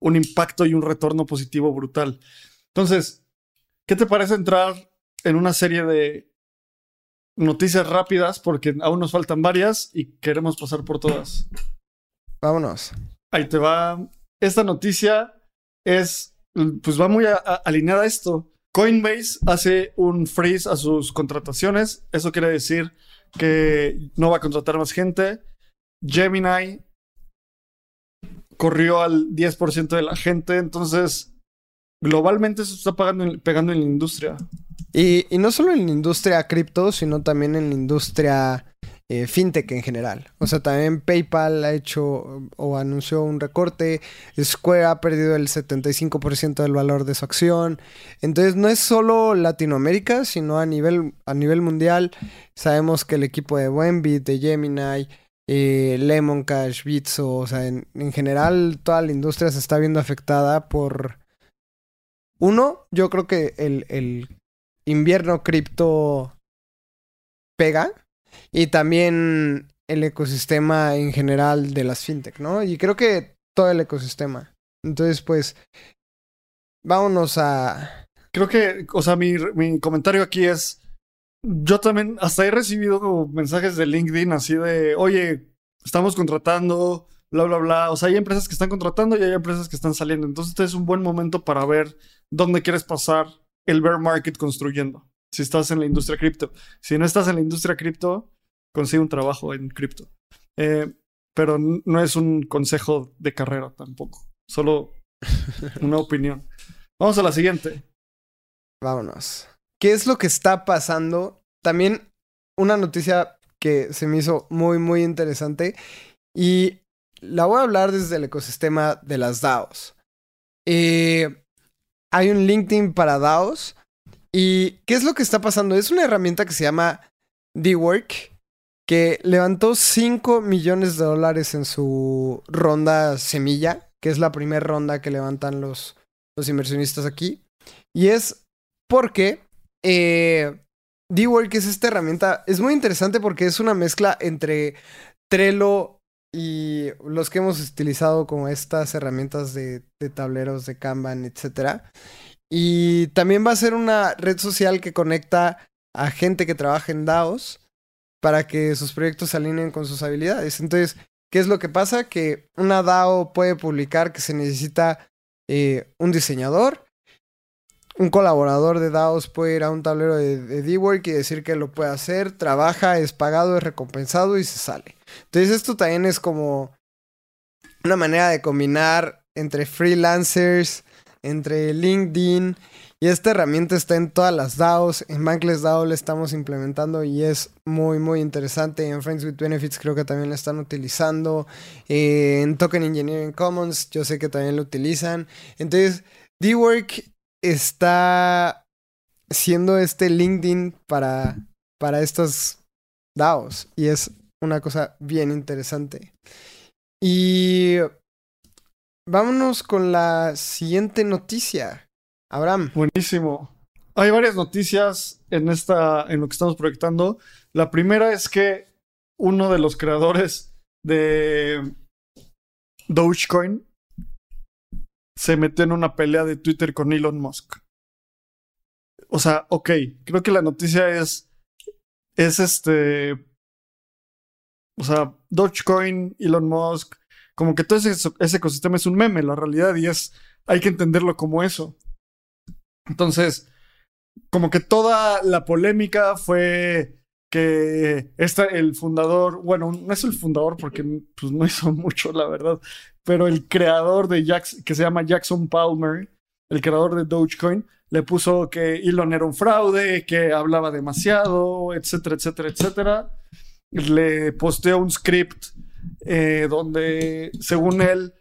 un impacto y un retorno positivo brutal. Entonces, ¿qué te parece entrar en una serie de noticias rápidas? Porque aún nos faltan varias y queremos pasar por todas. Vámonos. Ahí te va. Esta noticia es, pues va muy alineada a esto. Coinbase hace un freeze a sus contrataciones. Eso quiere decir que no va a contratar más gente. Gemini corrió al 10% de la gente, entonces globalmente se está pegando en la industria. Y, no solo en la industria cripto, sino también en la industria eh, fintech en general. O sea, también PayPal ha hecho o anunció un recorte, Square ha perdido el 75% del valor de su acción. Entonces no es solo Latinoamérica, sino a nivel, a nivel mundial. Sabemos que el equipo de Wenbit, de Gemini, eh, Lemon Cash, Bitso, o sea, en, general toda la industria se está viendo afectada por... Uno, yo creo que el, el invierno cripto pega y también el ecosistema en general de las fintech, ¿no? Y creo que todo el ecosistema. Entonces, pues, vámonos a... Creo que, o sea, mi, mi comentario aquí es, yo también hasta he recibido mensajes de LinkedIn así de, oye, estamos contratando, bla, bla, bla. O sea, hay empresas que están contratando y hay empresas que están saliendo. Entonces, este es un buen momento para ver dónde quieres pasar el bear market construyendo. Si estás en la industria cripto. Si no estás en la industria cripto, consigue un trabajo en cripto. Eh, pero no es un consejo de carrera tampoco. Solo una opinión. Vamos a la siguiente. Vámonos. ¿Qué es lo que está pasando? También una noticia que se me hizo muy, muy interesante. Y la voy a hablar desde el ecosistema de las DAOs. Eh, hay un LinkedIn para DAOs. ¿Y qué es lo que está pasando? Es una herramienta que se llama D-Work que levantó 5 millones de dólares en su ronda semilla, que es la primera ronda que levantan los, los inversionistas aquí. Y es porque eh, D-Work es esta herramienta, es muy interesante porque es una mezcla entre Trello y los que hemos utilizado como estas herramientas de, tableros de Kanban, etc. Y también va a ser una red social que conecta a gente que trabaja en DAOs para que sus proyectos se alineen con sus habilidades. Entonces, ¿qué es lo que pasa? Que una DAO puede publicar que se necesita eh, un diseñador, un colaborador de DAOs puede ir a un tablero de, D-Work y decir que lo puede hacer, trabaja, es pagado, es recompensado y se sale. Entonces esto también es como una manera de combinar entre freelancers, entre LinkedIn y esta herramienta está en todas las DAOs. En Bankless DAO la estamos implementando y es muy, muy interesante. En Friends with Benefits creo que también la están utilizando. Eh, en Token Engineering Commons yo sé que también lo utilizan. Entonces, D-Work está siendo este LinkedIn para, para estos DAOs. Y es una cosa bien interesante. Y vámonos con la siguiente noticia. Abraham. Buenísimo. Hay varias noticias en esta, en lo que estamos proyectando. La primera es que uno de los creadores de Dogecoin se metió en una pelea de Twitter con Elon Musk. O sea, ok, creo que la noticia es, es este, o sea, Dogecoin, Elon Musk, como que todo ese, ese ecosistema es un meme, la realidad, y es, hay que entenderlo como eso. Entonces, como que toda la polémica fue que este, el fundador, bueno, no es el fundador porque pues, no hizo mucho, la verdad, pero el creador de Jackson, que se llama Jackson Palmer, el creador de Dogecoin, le puso que Elon era un fraude, que hablaba demasiado, etcétera, etcétera, etcétera. Le posteó un script eh, donde, según él,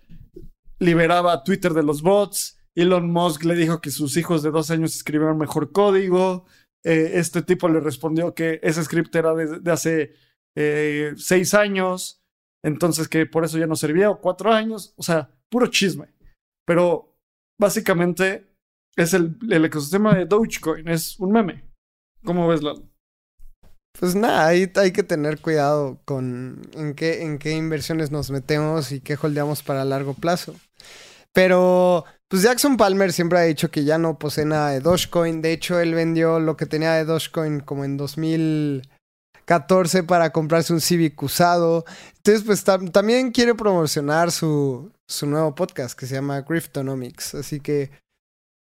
liberaba Twitter de los bots Elon Musk le dijo que sus hijos de dos años escribieron mejor código. Eh, este tipo le respondió que ese script era de, hace eh, seis años, entonces que por eso ya no servía, o cuatro años, o sea, puro chisme. Pero básicamente es el, el ecosistema de Dogecoin, es un meme. ¿Cómo ves, Lalo? Pues nada, ahí hay que tener cuidado con en qué, en qué inversiones nos metemos y qué holdeamos para largo plazo. Pero pues Jackson Palmer siempre ha dicho que ya no posee nada de Dogecoin. De hecho, él vendió lo que tenía de Dogecoin como en 2014 para comprarse un Civic usado. Entonces, pues también quiere promocionar su, su nuevo podcast que se llama Griftonomics. Así que,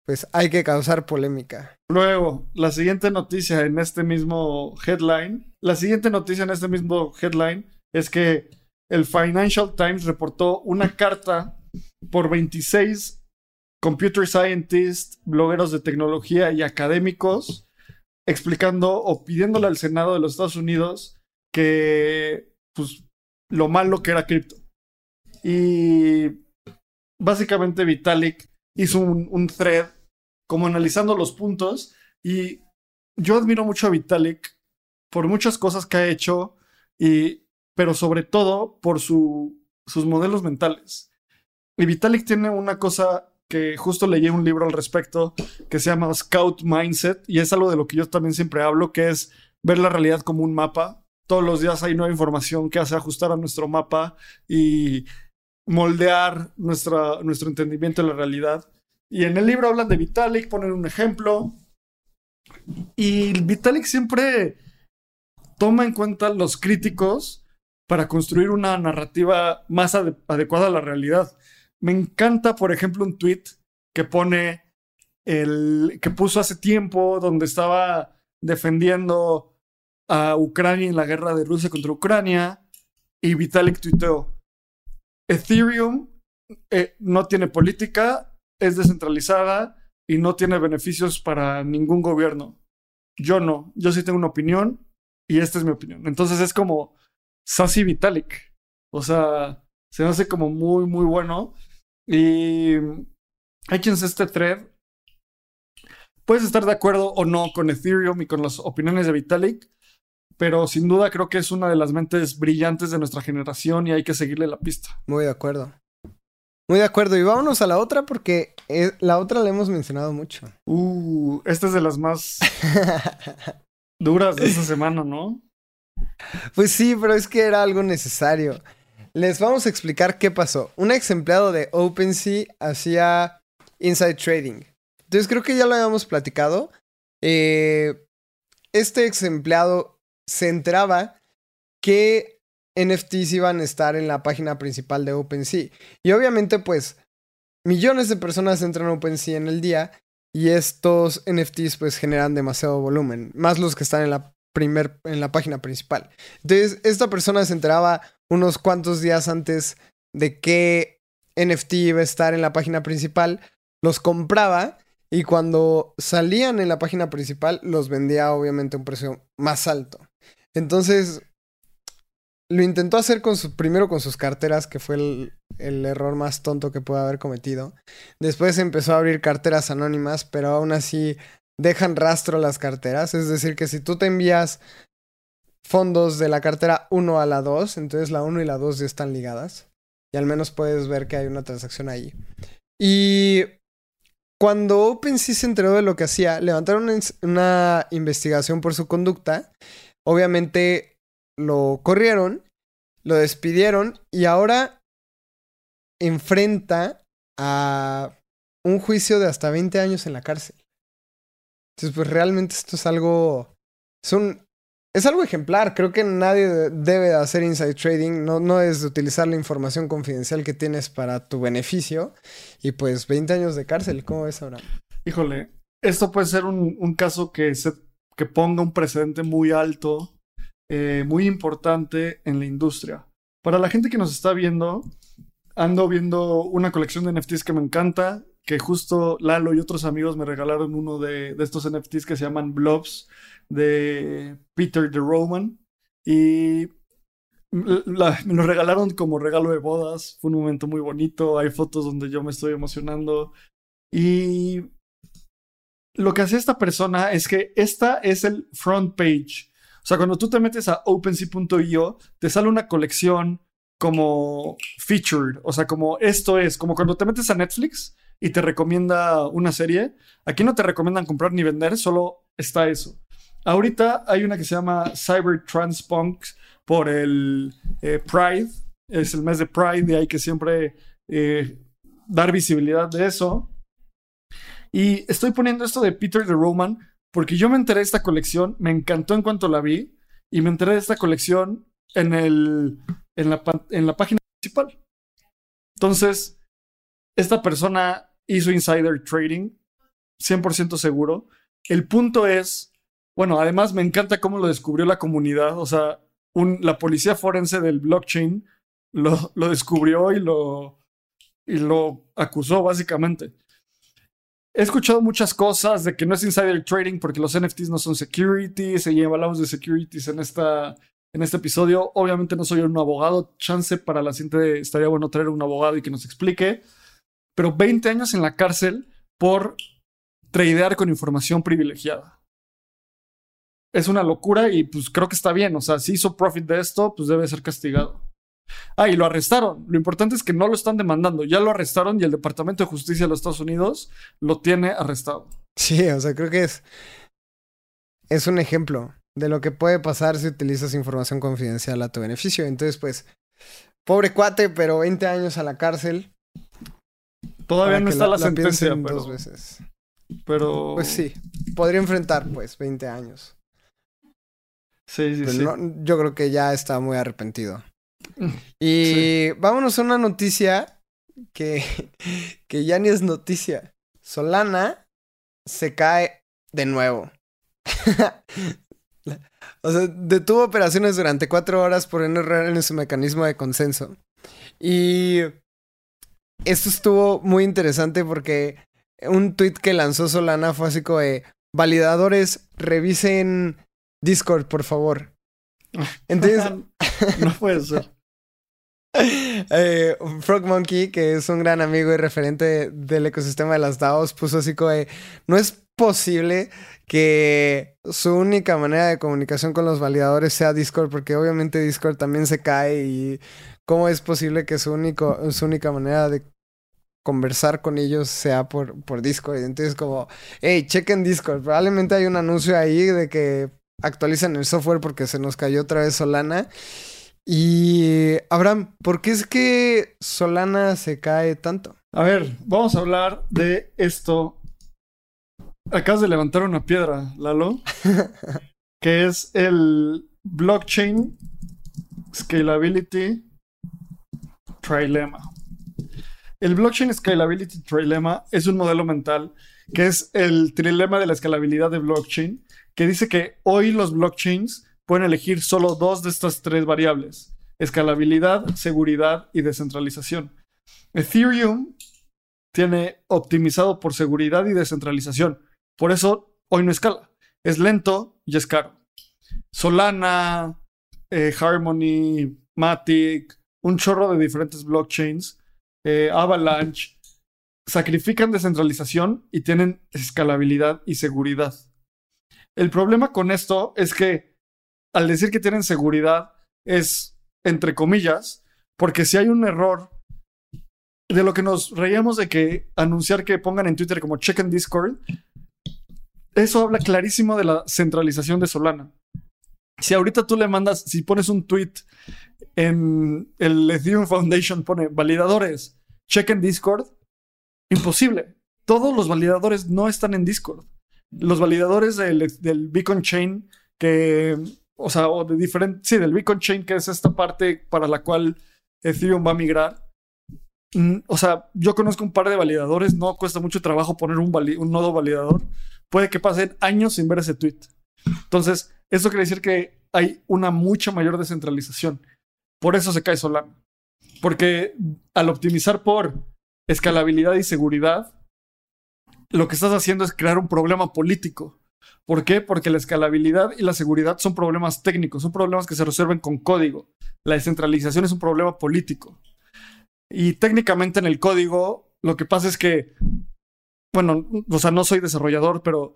pues hay que causar polémica. Luego, la siguiente noticia en este mismo headline. La siguiente noticia en este mismo headline es que el Financial Times reportó una carta por 26 computer scientists, blogueros de tecnología y académicos explicando o pidiéndole al Senado de los Estados Unidos que, pues, lo malo que era cripto. Y básicamente Vitalik hizo un, un thread como analizando los puntos y yo admiro mucho a Vitalik por muchas cosas que ha hecho y pero sobre todo por su, sus modelos mentales. Y Vitalik tiene una cosa que justo leí un libro al respecto que se llama Scout Mindset y es algo de lo que yo también siempre hablo, que es ver la realidad como un mapa. Todos los días hay nueva información que hace ajustar a nuestro mapa y moldear nuestra, nuestro entendimiento de la realidad. Y en el libro hablan de Vitalik, ponen un ejemplo. Y Vitalik siempre toma en cuenta los críticos para construir una narrativa más adecuada a la realidad. Me encanta, por ejemplo, un tweet que pone el que puso hace tiempo, donde estaba defendiendo a Ucrania en la guerra de Rusia contra Ucrania, y Vitalik tuiteó, Ethereum eh, no tiene política, es descentralizada y no tiene beneficios para ningún gobierno. Yo no, yo sí tengo una opinión y esta es mi opinión. Entonces es como Sassy Vitalik. O sea, se me hace como muy, muy bueno. Y échense este thread. Puedes estar de acuerdo o no con Ethereum y con las opiniones de Vitalik, pero sin duda creo que es una de las mentes brillantes de nuestra generación y hay que seguirle la pista. Muy de acuerdo. Muy de acuerdo. Y vámonos a la otra porque eh, la otra la hemos mencionado mucho. Uh, esta es de las más duras de esta semana, ¿no? Pues sí, pero es que era algo necesario. Les vamos a explicar qué pasó. Un ex empleado de OpenSea hacía inside trading. Entonces creo que ya lo habíamos platicado. Eh, este ex empleado se enteraba que NFTs iban a estar en la página principal de OpenSea. Y obviamente, pues, millones de personas entran a OpenSea en el día y estos NFTs pues generan demasiado volumen, más los que están en la primer, en la página principal. Entonces, esta persona se enteraba unos cuantos días antes de que NFT iba a estar en la página principal, los compraba y cuando salían en la página principal los vendía obviamente a un precio más alto. Entonces, lo intentó hacer con su, primero con sus carteras, que fue el, error más tonto que puede haber cometido. Después empezó a abrir carteras anónimas, pero aún así dejan rastro las carteras. Es decir, que si tú te envías fondos de la cartera 1 a la 2, entonces la 1 y la 2 ya están ligadas. Y al menos puedes ver que hay una transacción ahí. Y cuando OpenSea se enteró de lo que hacía, levantaron una investigación por su conducta. Obviamente lo corrieron, lo despidieron y ahora enfrenta a un juicio de hasta 20 años en la cárcel. Entonces, pues realmente esto es algo... Es, un, es algo ejemplar. Creo que nadie debe de hacer inside trading. No, no es de utilizar la información confidencial que tienes para tu beneficio. Y pues 20 años de cárcel. ¿Cómo ves ahora? Híjole, esto puede ser un, caso que, se, que ponga un precedente muy alto eh, muy importante en la industria. Para la gente que nos está viendo, ando viendo una colección de NFTs que me encanta, que justo Lalo y otros amigos me regalaron uno de, estos NFTs que se llaman Blobs de Peter de Roman. Y me lo regalaron como regalo de bodas. Fue un momento muy bonito. Hay fotos donde yo me estoy emocionando. Y lo que hace esta persona es que esta es el front page o sea, cuando tú te metes a OpenSea.io, te sale una colección como featured, o sea, como esto es, como cuando te metes a Netflix y te recomienda una serie, aquí no te recomiendan comprar ni vender, solo está eso. Ahorita hay una que se llama Cyber Transpunk por el eh, Pride, es el mes de Pride y hay que siempre eh, dar visibilidad de eso. Y estoy poniendo esto de Peter de Roman porque yo me enteré de esta colección, me encantó en cuanto la vi, y me enteré de esta colección en, el, en, la, en la página principal. Entonces, esta persona hizo insider trading, 100% seguro. El punto es, bueno, además me encanta cómo lo descubrió la comunidad, o sea, la policía forense del blockchain lo, lo descubrió y lo, y lo acusó básicamente. He escuchado muchas cosas de que no es insider trading porque los NFTs no son securities y hablamos de securities en, esta, en este episodio. Obviamente no soy un abogado, chance para la siguiente estaría bueno traer un abogado y que nos explique. Pero 20 años en la cárcel por tradear con información privilegiada. Es una locura y pues creo que está bien. O sea, si hizo profit de esto, pues debe ser castigado. Ah, y lo arrestaron. Lo importante es que no lo están demandando. Ya lo arrestaron y el Departamento de Justicia de los Estados Unidos lo tiene arrestado. Sí, o sea, creo que es. Es un ejemplo de lo que puede pasar si utilizas información confidencial a tu beneficio. Entonces, pues, pobre cuate, pero 20 años a la cárcel. Todavía no está la, sentencia, pero... Dos veces. Pero. Pues sí, podría enfrentar, pues, 20 años. Sí, sí, sí. yo creo que ya está muy arrepentido. Y vámonos a una noticia que, que ya ni es noticia. Solana se cae de nuevo. o sea, detuvo operaciones durante cuatro horas por un error en su mecanismo de consenso. Y esto estuvo muy interesante porque un tweet que lanzó Solana fue así como de validadores, revisen Discord, por favor. Entonces, no puede ser. Eh, Frog Monkey, que es un gran amigo y referente del ecosistema de las DAOs, puso así como de, no es posible que su única manera de comunicación con los validadores sea Discord, porque obviamente Discord también se cae y cómo es posible que su, único, su única manera de conversar con ellos sea por, por Discord. Entonces como, hey, chequen Discord. Probablemente hay un anuncio ahí de que actualizan el software porque se nos cayó otra vez Solana. Y Abraham, ¿por qué es que Solana se cae tanto? A ver, vamos a hablar de esto. Acabas de levantar una piedra, Lalo, que es el Blockchain Scalability Trilemma. El Blockchain Scalability Trilemma es un modelo mental que es el trilema de la escalabilidad de blockchain, que dice que hoy los blockchains pueden elegir solo dos de estas tres variables, escalabilidad, seguridad y descentralización. Ethereum tiene optimizado por seguridad y descentralización. Por eso hoy no escala. Es lento y es caro. Solana, eh, Harmony, Matic, un chorro de diferentes blockchains, eh, Avalanche, sacrifican descentralización y tienen escalabilidad y seguridad. El problema con esto es que al decir que tienen seguridad es entre comillas, porque si hay un error de lo que nos reíamos de que anunciar que pongan en Twitter como check en Discord, eso habla clarísimo de la centralización de Solana. Si ahorita tú le mandas, si pones un tweet en el Ethereum Foundation, pone validadores, check en Discord, imposible. Todos los validadores no están en Discord. Los validadores del, del Beacon Chain que o sea, o de diferente, sí, del Beacon Chain, que es esta parte para la cual Ethereum va a migrar. Mm, o sea, yo conozco un par de validadores, no cuesta mucho trabajo poner un, un nodo validador. Puede que pasen años sin ver ese tweet. Entonces, eso quiere decir que hay una mucha mayor descentralización. Por eso se cae Solana. Porque al optimizar por escalabilidad y seguridad, lo que estás haciendo es crear un problema político. ¿Por qué? Porque la escalabilidad y la seguridad son problemas técnicos, son problemas que se resuelven con código. La descentralización es un problema político. Y técnicamente en el código, lo que pasa es que, bueno, o sea, no soy desarrollador, pero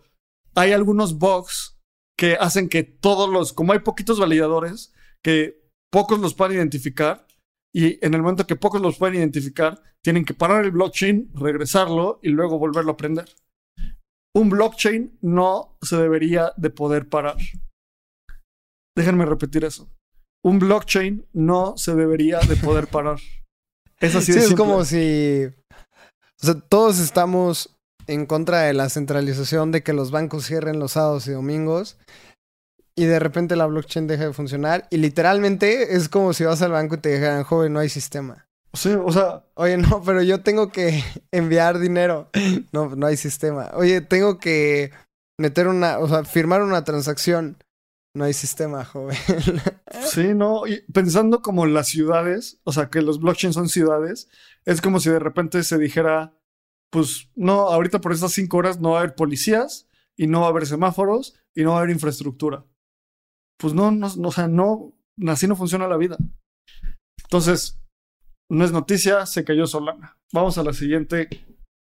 hay algunos bugs que hacen que todos los, como hay poquitos validadores, que pocos los puedan identificar, y en el momento que pocos los pueden identificar, tienen que parar el blockchain, regresarlo y luego volverlo a aprender un blockchain no se debería de poder parar. Déjenme repetir eso. Un blockchain no se debería de poder parar. Es así sí, es como si. O sea, todos estamos en contra de la centralización de que los bancos cierren los sábados y domingos. Y de repente la blockchain deja de funcionar. Y literalmente es como si vas al banco y te dijeran, joven, no hay sistema. Sí, o sea. Oye, no, pero yo tengo que enviar dinero. No, no hay sistema. Oye, tengo que meter una, o sea, firmar una transacción. No hay sistema, joven. Sí, no. Y pensando como las ciudades, o sea, que los blockchains son ciudades, es como si de repente se dijera, pues no, ahorita por estas cinco horas no va a haber policías y no va a haber semáforos y no va a haber infraestructura. Pues no, no, o sea, no, así no funciona la vida. Entonces, no es noticia, se cayó Solana. Vamos a la siguiente,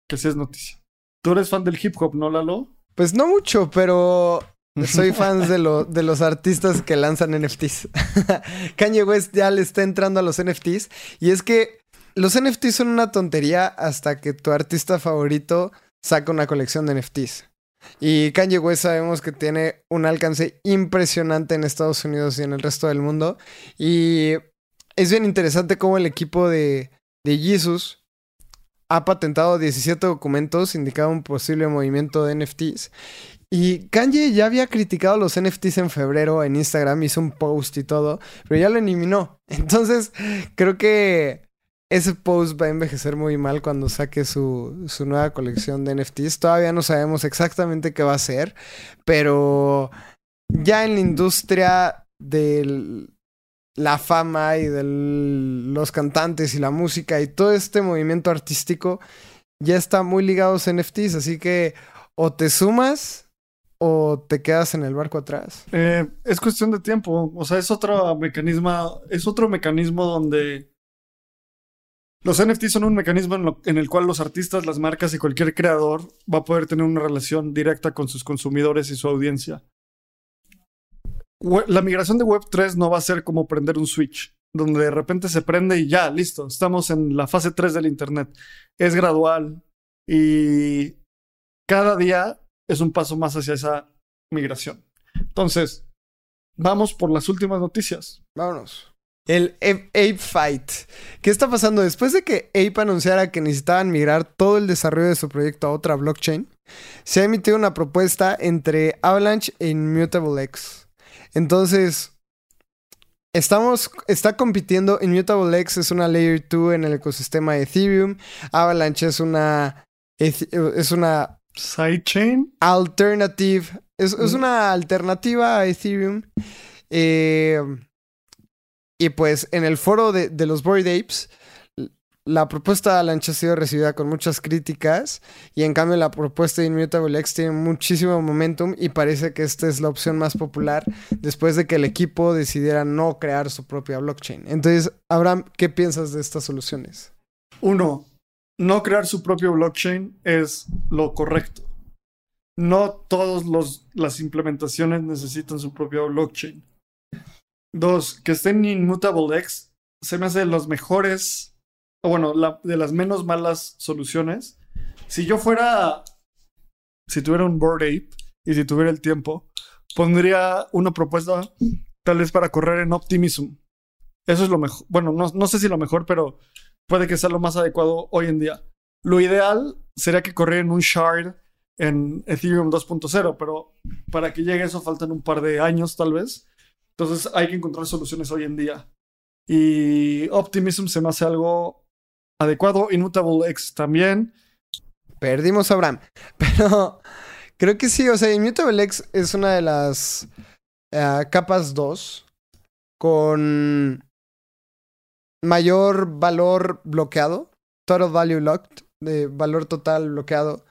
que sí es noticia. Tú eres fan del hip hop, ¿no, Lalo? Pues no mucho, pero soy fan de, de los artistas que lanzan NFTs. Kanye West ya le está entrando a los NFTs. Y es que los NFTs son una tontería hasta que tu artista favorito saca una colección de NFTs. Y Kanye West sabemos que tiene un alcance impresionante en Estados Unidos y en el resto del mundo. Y es bien interesante cómo el equipo de, de Jesus ha patentado 17 documentos indicando un posible movimiento de NFTs. Y Kanye ya había criticado los NFTs en febrero en Instagram, hizo un post y todo, pero ya lo eliminó. Entonces, creo que ese post va a envejecer muy mal cuando saque su, su nueva colección de NFTs. Todavía no sabemos exactamente qué va a ser, pero ya en la industria de la fama y de los cantantes y la música y todo este movimiento artístico ya está muy ligados a NFTs, así que o te sumas o te quedas en el barco atrás. Eh, es cuestión de tiempo, o sea, es otro mecanismo, es otro mecanismo donde los NFTs son un mecanismo en, el cual los artistas, las marcas y cualquier creador va a poder tener una relación directa con sus consumidores y su audiencia. La migración de Web3 no va a ser como prender un switch, donde de repente se prende y ya, listo, estamos en la fase 3 del Internet. Es gradual y cada día es un paso más hacia esa migración. Entonces, vamos por las últimas noticias. Vámonos. El Ape Fight. ¿Qué está pasando? Después de que Ape anunciara que necesitaban migrar todo el desarrollo de su proyecto a otra blockchain, se ha emitido una propuesta entre Avalanche e Immutable X. Entonces, estamos, está compitiendo. Immutable X es una Layer 2 en el ecosistema de Ethereum. Avalanche es una, es una Sidechain. Alternative. Es, es, una alternativa a Ethereum. Eh, y pues en el foro de, los Bored Apes, la propuesta de Avalanche ha sido recibida con muchas críticas y en cambio la propuesta de Immutable X tiene muchísimo momentum y parece que esta es la opción más popular después de que el equipo decidiera no crear su propia blockchain. Entonces, Abraham, ¿qué piensas de estas soluciones? Uno, no crear su propio blockchain es lo correcto. No todas las implementaciones necesitan su propio blockchain. Dos, que estén Immutable X se me hace de los mejores, o bueno, de las menos malas soluciones. Si yo fuera, si tuviera un Board Ape y si tuviera el tiempo, pondría una propuesta tal vez para correr en Optimism. Eso es lo mejor. Bueno, no, no sé si lo mejor, pero puede que sea lo más adecuado hoy en día. Lo ideal sería que corriera en un shard en Ethereum 2.0, pero para que llegue eso faltan un par de años tal vez. Entonces hay que encontrar soluciones hoy en día. Y Optimism se me hace algo adecuado. Immutable X también. Perdimos a Abraham. Pero creo que sí. O sea, Immutable X es una de las uh, capas 2 con mayor valor bloqueado, total value locked, de valor total bloqueado,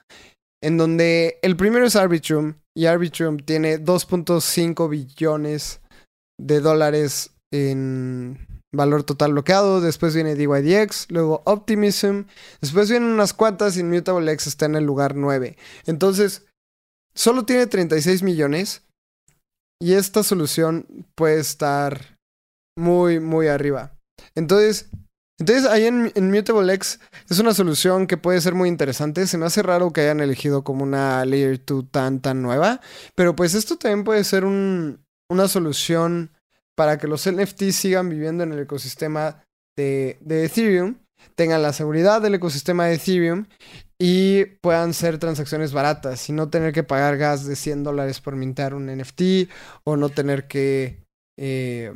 en donde el primero es Arbitrum y Arbitrum tiene 2.5 billones de dólares en valor total bloqueado, después viene DYDX, luego Optimism, después vienen unas cuantas y X está en el lugar 9. Entonces, solo tiene 36 millones y esta solución puede estar muy, muy arriba. Entonces, entonces ahí en, en Mutable X es una solución que puede ser muy interesante. Se me hace raro que hayan elegido como una Layer 2 tan, tan nueva. Pero pues esto también puede ser un, una solución para que los NFTs sigan viviendo en el ecosistema de, Ethereum, tengan la seguridad del ecosistema de Ethereum y puedan ser transacciones baratas y no tener que pagar gas de 100 dólares por mintar un NFT o no tener que... Eh,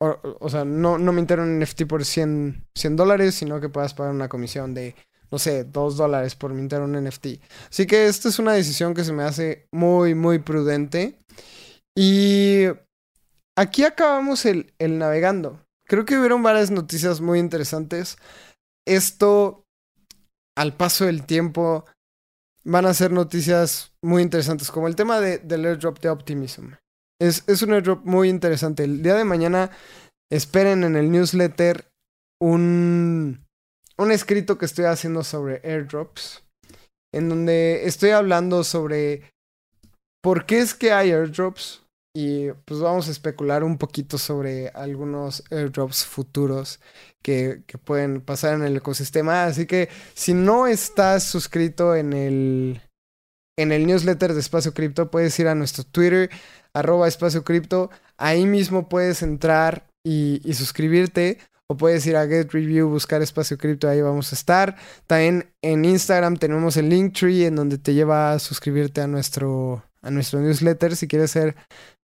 o, sea, no, no mintar un NFT por 100, 100 dólares, sino que puedas pagar una comisión de, no sé, 2 dólares por mintar un NFT. Así que esta es una decisión que se me hace muy, muy prudente. Y aquí acabamos el, navegando. Creo que hubieron varias noticias muy interesantes. Esto, al paso del tiempo, van a ser noticias muy interesantes, como el tema de, del airdrop de Optimism. Es, es un airdrop muy interesante. El día de mañana esperen en el newsletter un, un escrito que estoy haciendo sobre airdrops, en donde estoy hablando sobre por qué es que hay airdrops y pues vamos a especular un poquito sobre algunos airdrops futuros que, que pueden pasar en el ecosistema. Así que si no estás suscrito en el, en el newsletter de Espacio Cripto, puedes ir a nuestro Twitter arroba espacio cripto. Ahí mismo puedes entrar y, suscribirte. O puedes ir a Get Review, buscar espacio cripto, ahí vamos a estar. También en Instagram tenemos el Linktree en donde te lleva a suscribirte a nuestro, a nuestro newsletter. Si quieres ser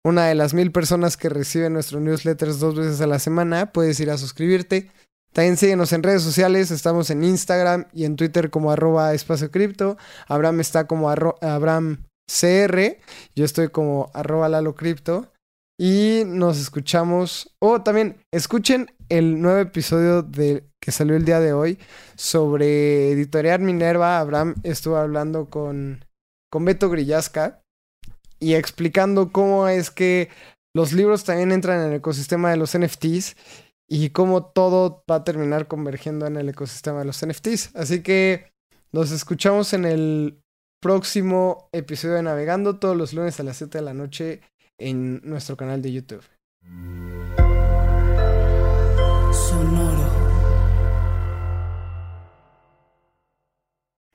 una de las mil personas que reciben nuestros newsletters dos veces a la semana, puedes ir a suscribirte. También síguenos en redes sociales, estamos en Instagram y en Twitter como arroba espacio cripto. Abraham está como Abraham CR, yo estoy como arroba Lalo Cripto. Y nos escuchamos, o también escuchen el nuevo episodio de, que salió el día de hoy sobre Editorial Minerva. Abraham estuvo hablando con, con Beto Grillasca y explicando cómo es que los libros también entran en el ecosistema de los NFTs y cómo todo va a terminar convergiendo en el ecosistema de los NFTs. Así que nos escuchamos en el próximo episodio de Navegando todos los lunes a las 7 de la noche en nuestro canal de YouTube.